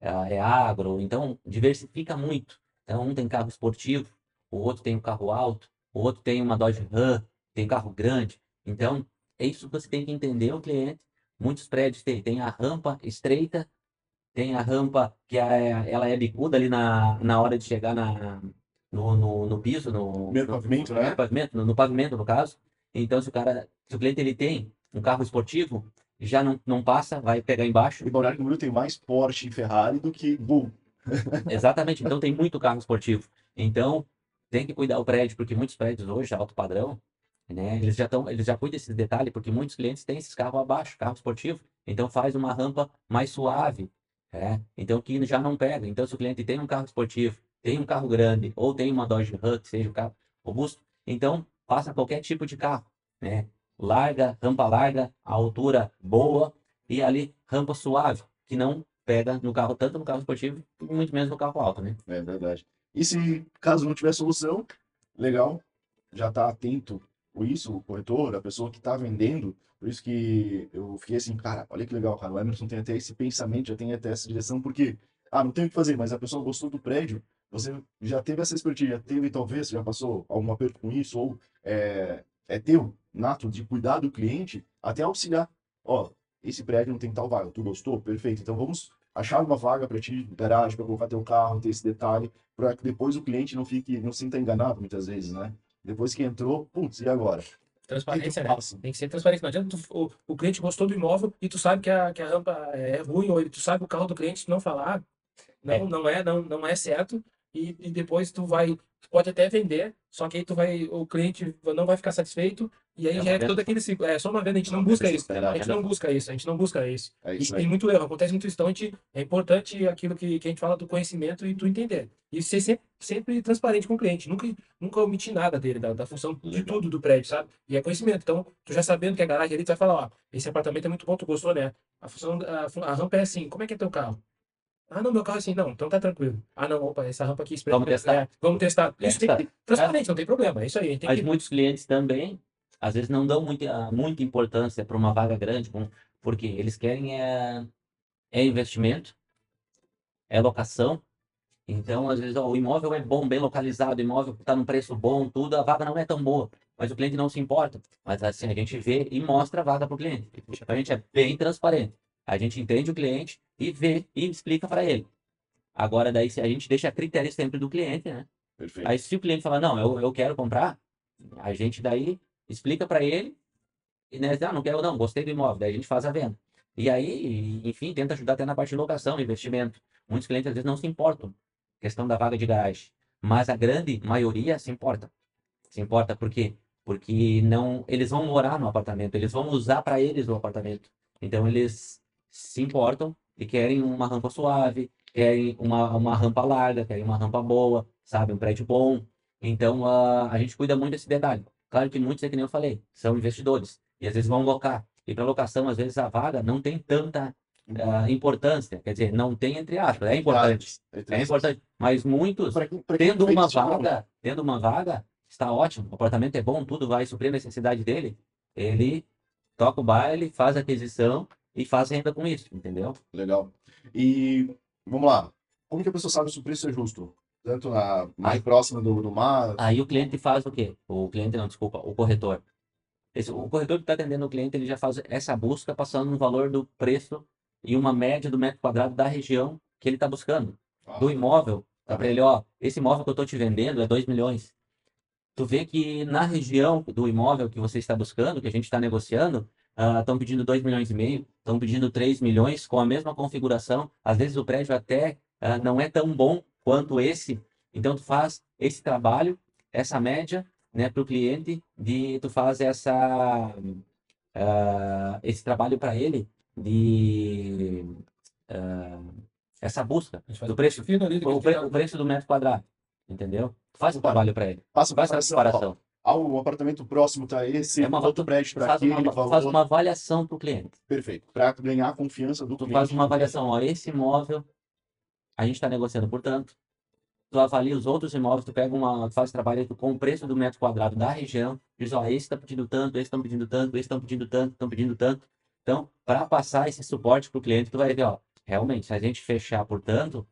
é, é agro, então diversifica muito. Então, um tem carro esportivo, o outro tem um carro alto, o outro tem uma Dodge Ram, tem carro grande. Então, é isso que você tem que entender o cliente. Muitos prédios têm, tem a rampa estreita, tem a rampa que é, ela é bicuda ali na, na hora de chegar na, no, no, no piso, no, no- pavimento, no né? pavimento, no, no pavimento, no caso. Então, se o cara, se o cliente ele tem um carro esportivo, já não, não passa, vai pegar embaixo. E Balneário Camboriú tem mais Porsche e Ferrari do que Gol. Exatamente, então tem muito carro esportivo. Então, tem que cuidar o prédio, porque muitos prédios hoje, alto padrão, né, eles já estão, eles já cuidam desses detalhes, porque muitos clientes têm esses carros abaixo, carro esportivo, então faz uma rampa mais suave, é, então que já não pega. Então, se o cliente tem um carro esportivo, tem um carro grande, ou tem uma Dodge Ram, que seja o carro robusto, então faça qualquer tipo de carro, né, larga, rampa larga, altura boa, e ali rampa suave, que não pega no carro, tanto no carro esportivo, muito menos no carro alto, né? É verdade. E se caso não tiver solução, legal, já está atento com isso, o corretor, a pessoa que está vendendo. Por isso que eu fiquei assim, cara, olha que legal, cara. O Emerson tem até esse pensamento, já tem até essa direção, porque, ah, não tem o que fazer, mas a pessoa gostou do prédio, você já teve essa expertise, já teve, talvez, já passou algum aperto com isso, ou é, é teu, nato, de cuidar do cliente, até auxiliar. Ó, esse prédio não tem tal vaga, tu gostou? Perfeito. Então vamos achar uma vaga para ti, garagem, para colocar teu carro, ter esse detalhe para que depois o cliente não fique, não se sinta enganado muitas vezes, né? Depois que entrou, putz, e agora? Transparência, né? passa? Tem que ser transparente. Não adianta tu- o, o cliente gostou do imóvel e tu sabe que a, que a rampa é ruim, ou tu sabe o carro do cliente, tu não falar, não, É. não é, não, não é certo, e, e depois tu vai, tu pode até vender, só que aí tu vai, o cliente não vai ficar satisfeito, e aí É já é venda. todo aquele ciclo. É só uma venda, a gente não busca isso. A gente não busca isso, a gente não busca isso. É E isso tem aí. muito erro, acontece muito isso. Então, é importante aquilo que, que a gente fala do conhecimento e tu entender. E ser sempre, sempre transparente com o cliente. Nunca, nunca omitir nada dele, da, da função de Legal. tudo do prédio, sabe? E é conhecimento. Então, tu já sabendo que a garagem ali, tu vai falar, ó, esse apartamento é muito bom, tu gostou, né? A função, a, a rampa é assim, como é que é teu carro? Ah, não, meu carro é assim, não, então tá tranquilo. Ah, não, opa, essa rampa aqui Vamos testar. É, vamos testar. Isso tem que transparente, não tem problema. É isso aí. Mas que... muitos clientes também, às vezes, não dão muita, muita importância para uma vaga grande, porque eles querem é, é investimento, é locação. Então, às vezes, ó, o imóvel é bom, bem localizado, o imóvel está num preço bom, tudo, a vaga não é tão boa, mas o cliente não se importa. Mas assim, a gente vê e mostra a vaga para o cliente. Então, a gente é bem transparente. A gente entende o cliente e vê e explica para ele. Agora, daí, a gente deixa a critério sempre do cliente, né? Perfeito. Aí se o cliente falar, não, eu, eu quero comprar, a gente daí explica para ele e né, ah, não quero não, gostei do imóvel, daí a gente faz a venda. E aí, enfim, tenta ajudar até na parte de locação, investimento. Muitos clientes às vezes não se importam, questão da vaga de garagem, mas a grande maioria se importa. Se importa por quê? Porque não, eles vão morar no apartamento, eles vão usar para eles o apartamento. Então eles se importam e querem uma rampa suave, querem uma, uma rampa larga, querem uma rampa boa, sabe? Um prédio bom. Então, ah, a gente cuida muito desse detalhe. Claro que muitos, é que nem eu falei, são investidores. E às vezes vão locar. E para locação, às vezes a vaga não tem tanta ah, importância. Quer dizer, não tem entre aspas. É importante. É importante. Mas muitos, tendo uma não, né? vaga, tendo uma vaga, está ótimo. O apartamento é bom, tudo vai suprir a necessidade dele. Ele toca o baile, faz a aquisição e faz renda com isso, entendeu? Legal. E vamos lá. Como que a pessoa sabe se o preço é justo? Tanto na mais Aí- próxima do, do mar. Aí o cliente faz o quê? O cliente não, desculpa, o corretor. Esse, o corretor que está atendendo o cliente, ele já faz essa busca passando no valor do preço e uma média do metro quadrado da região que ele está buscando. Ah, Do imóvel, tá para ele, ó, esse imóvel que eu estou te vendendo é 2 milhões. Tu vê que na região do imóvel que você está buscando, que a gente está negociando, estão pedindo 2 milhões e meio, estão pedindo 3 milhões com a mesma configuração. Às vezes o prédio até ah, não é tão bom quanto esse. Então tu faz esse trabalho, essa média, né, para o cliente, de tu faz essa ah, esse trabalho para ele de ah, essa busca A do preço, a o, pre- o preço do metro quadrado, entendeu? Faz o trabalho para ele, faz essa comparação, Ah, o apartamento próximo tá esse, É uma- outro prédio para faz aquele uma, valor. faz uma avaliação para o cliente. Perfeito. Para ganhar a confiança do Tu cliente. faz uma avaliação, ó, esse imóvel a gente está negociando por tanto. Tu avalia os outros imóveis, tu pega uma, tu faz trabalho com o preço do metro quadrado da região, diz, ó, esse está pedindo tanto, esse estão pedindo tanto, esse estão pedindo tanto, estão pedindo tanto. Então, para passar esse suporte para o cliente, tu vai ver, ó, realmente, se a gente fechar por tanto,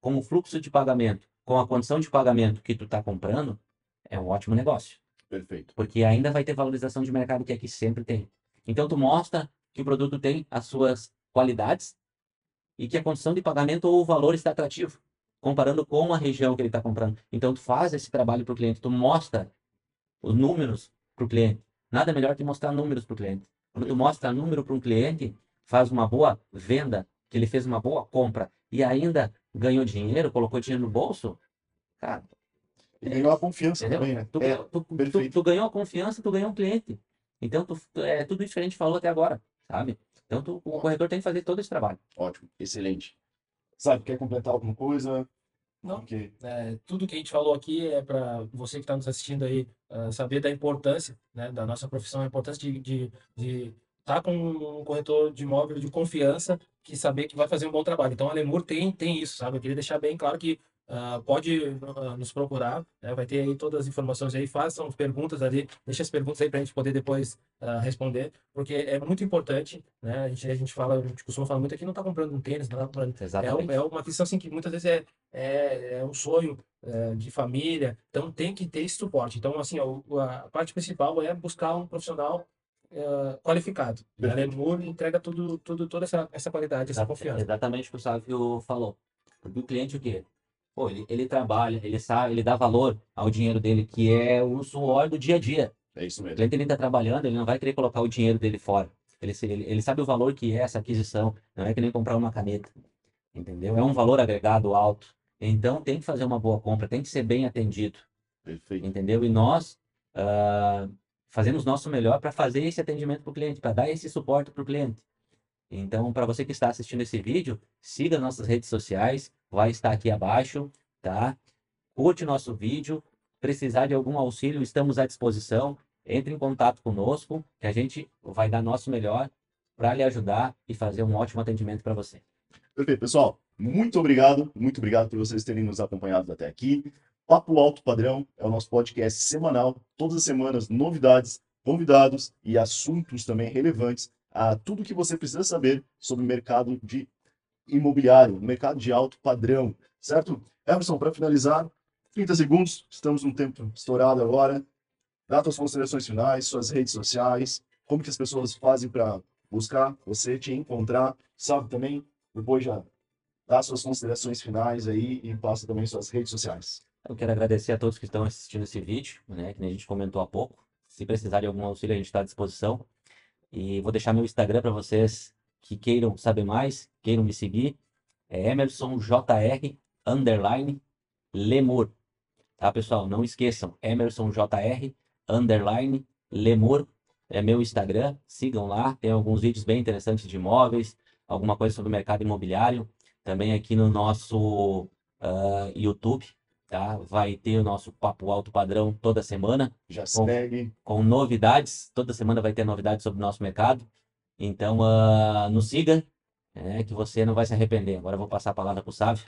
com o fluxo de pagamento, com a condição de pagamento que tu está comprando, é um ótimo negócio Perfeito. porque ainda vai ter valorização de mercado que aqui sempre tem. Então tu mostra que o produto tem as suas qualidades e que a condição de pagamento ou o valor está atrativo, comparando com a região que ele está comprando. Então tu faz esse trabalho para o cliente, tu mostra os números para o cliente. Nada melhor que mostrar números para o cliente. Quando tu mostra número para um cliente, faz uma boa venda, que ele fez uma boa compra e ainda ganhou dinheiro, colocou dinheiro no bolso, cara, E ganhou a confiança Entendeu? também, né? Tu, É, tu- tu- tu ganhou a confiança, tu ganhou um cliente. Então, tu, tu- é tudo isso que a gente falou até agora, sabe? Então, tu- o corretor tem que fazer todo esse trabalho. ótimo, excelente. Sabe, quer completar alguma coisa? Não. Ok. É, tudo que a gente falou aqui é para você que está nos assistindo aí ah, saber da importância né, da nossa profissão, a importância de estar de tá com um corretor de imóvel de confiança que saber que vai fazer um bom trabalho. Então a Lemur tem, tem isso, sabe? Eu queria deixar bem claro que ah, pode ah, nos procurar, né? vai ter aí todas as informações aí, façam perguntas ali, deixa as perguntas aí para a gente poder depois ah, responder, porque é muito importante, né? A gente, a gente fala, a gente costuma falar muito aqui, não está comprando um tênis, não está comprando é, Exatamente. um- é uma questão assim que muitas vezes é, é, é um sonho é, de família, então tem que ter esse suporte. Então, assim, ó, a parte principal é buscar um profissional é, qualificado. E a. Lemur entrega tudo, tudo, toda essa, essa qualidade, essa Exata- confiança. Exatamente o que o Sávio falou. Porque o cliente, o quê? Pô, ele, ele trabalha, ele sabe, ele dá valor ao dinheiro dele, que é o suor do dia a dia. É isso O mesmo. cliente ele está trabalhando, ele não vai querer colocar o dinheiro dele fora. Ele, ele, ele sabe o valor que é essa aquisição, não é que nem comprar uma caneta. Entendeu? É um valor agregado alto. Então tem que fazer uma boa compra, tem que ser bem atendido. Perfeito. entendeu? E nós ah, fazemos nosso melhor para fazer esse atendimento para o cliente, para dar esse suporte para o cliente. Então, para você que está assistindo esse vídeo, siga nossas redes sociais, vai estar aqui abaixo, tá? Curte nosso vídeo, precisar de algum auxílio, estamos à disposição. Entre em contato conosco, que a gente vai dar nosso melhor para lhe ajudar e fazer um ótimo atendimento para você. Perfeito, pessoal. muito obrigado, muito obrigado por vocês terem nos acompanhado até aqui. Papo Alto Padrão é o nosso podcast semanal, todas as semanas, novidades, convidados e assuntos também relevantes a tudo que você precisa saber sobre o mercado de imobiliário, mercado de alto padrão, certo? Emerson, para finalizar, 30 segundos, estamos num tempo estourado agora. Dá suas considerações finais, suas redes sociais, como que as pessoas fazem para buscar você, te encontrar, sabe também? Depois já dá suas considerações finais aí e passa também suas redes sociais. Eu quero agradecer a todos que estão assistindo esse vídeo, né, que a gente comentou há pouco. Se precisar de algum auxílio, a gente está à disposição. E vou deixar meu Instagram para vocês que queiram saber mais, queiram me seguir. É Emerson JR underline Lemur. Tá, pessoal? Não esqueçam, Emerson JR underline Lemur é meu Instagram. Sigam lá, tem alguns vídeos bem interessantes de imóveis, alguma coisa sobre o mercado imobiliário. Também aqui no nosso uh, YouTube, tá? Vai ter o nosso Papo Alto Padrão toda semana. Já com, segue. Com novidades, toda semana vai ter novidades sobre o nosso mercado. Então, uh, nos siga, é, que você não vai se arrepender. Agora eu vou passar a palavra para o Sávio.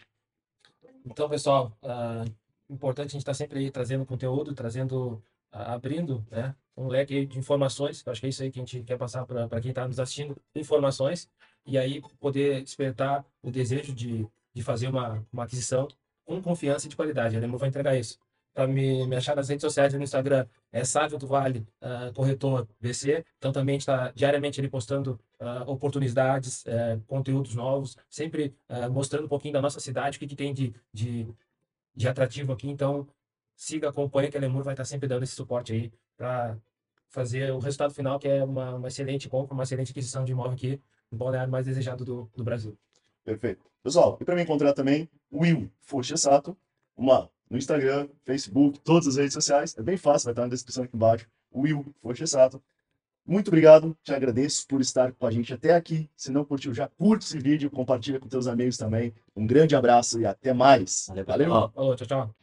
Então, pessoal, uh, importante a gente estar tá sempre aí trazendo conteúdo, trazendo, uh, abrindo né, um leque de informações. Eu acho que é isso aí que a gente quer passar para quem está nos assistindo, informações, e aí poder despertar o desejo de, de fazer uma, uma aquisição com confiança e de qualidade. A Lemo vai entregar isso. Para me, me achar nas redes sociais no Instagram é Sávio do Vale, uh, corretor BC. Então também está diariamente ele postando uh, oportunidades, uh, conteúdos novos, sempre mostrando um pouquinho da nossa cidade, o que, que tem de, de, de atrativo aqui. Então siga, acompanhe que a Lemur vai estar sempre dando esse suporte aí para fazer o resultado final, que é uma, uma excelente compra, uma excelente aquisição de imóvel aqui no balneário mais desejado do, do Brasil. Perfeito. Pessoal, e para me encontrar também, Will Sato, uma no Instagram, Facebook, todas as redes sociais. É bem fácil, vai estar na descrição aqui embaixo. Will Sato. Muito obrigado, te agradeço por estar com a gente até aqui. Se não curtiu, já curte esse vídeo, compartilha com teus amigos também. Um grande abraço e até mais. Valeu. Valeu. Falou, tchau, tchau.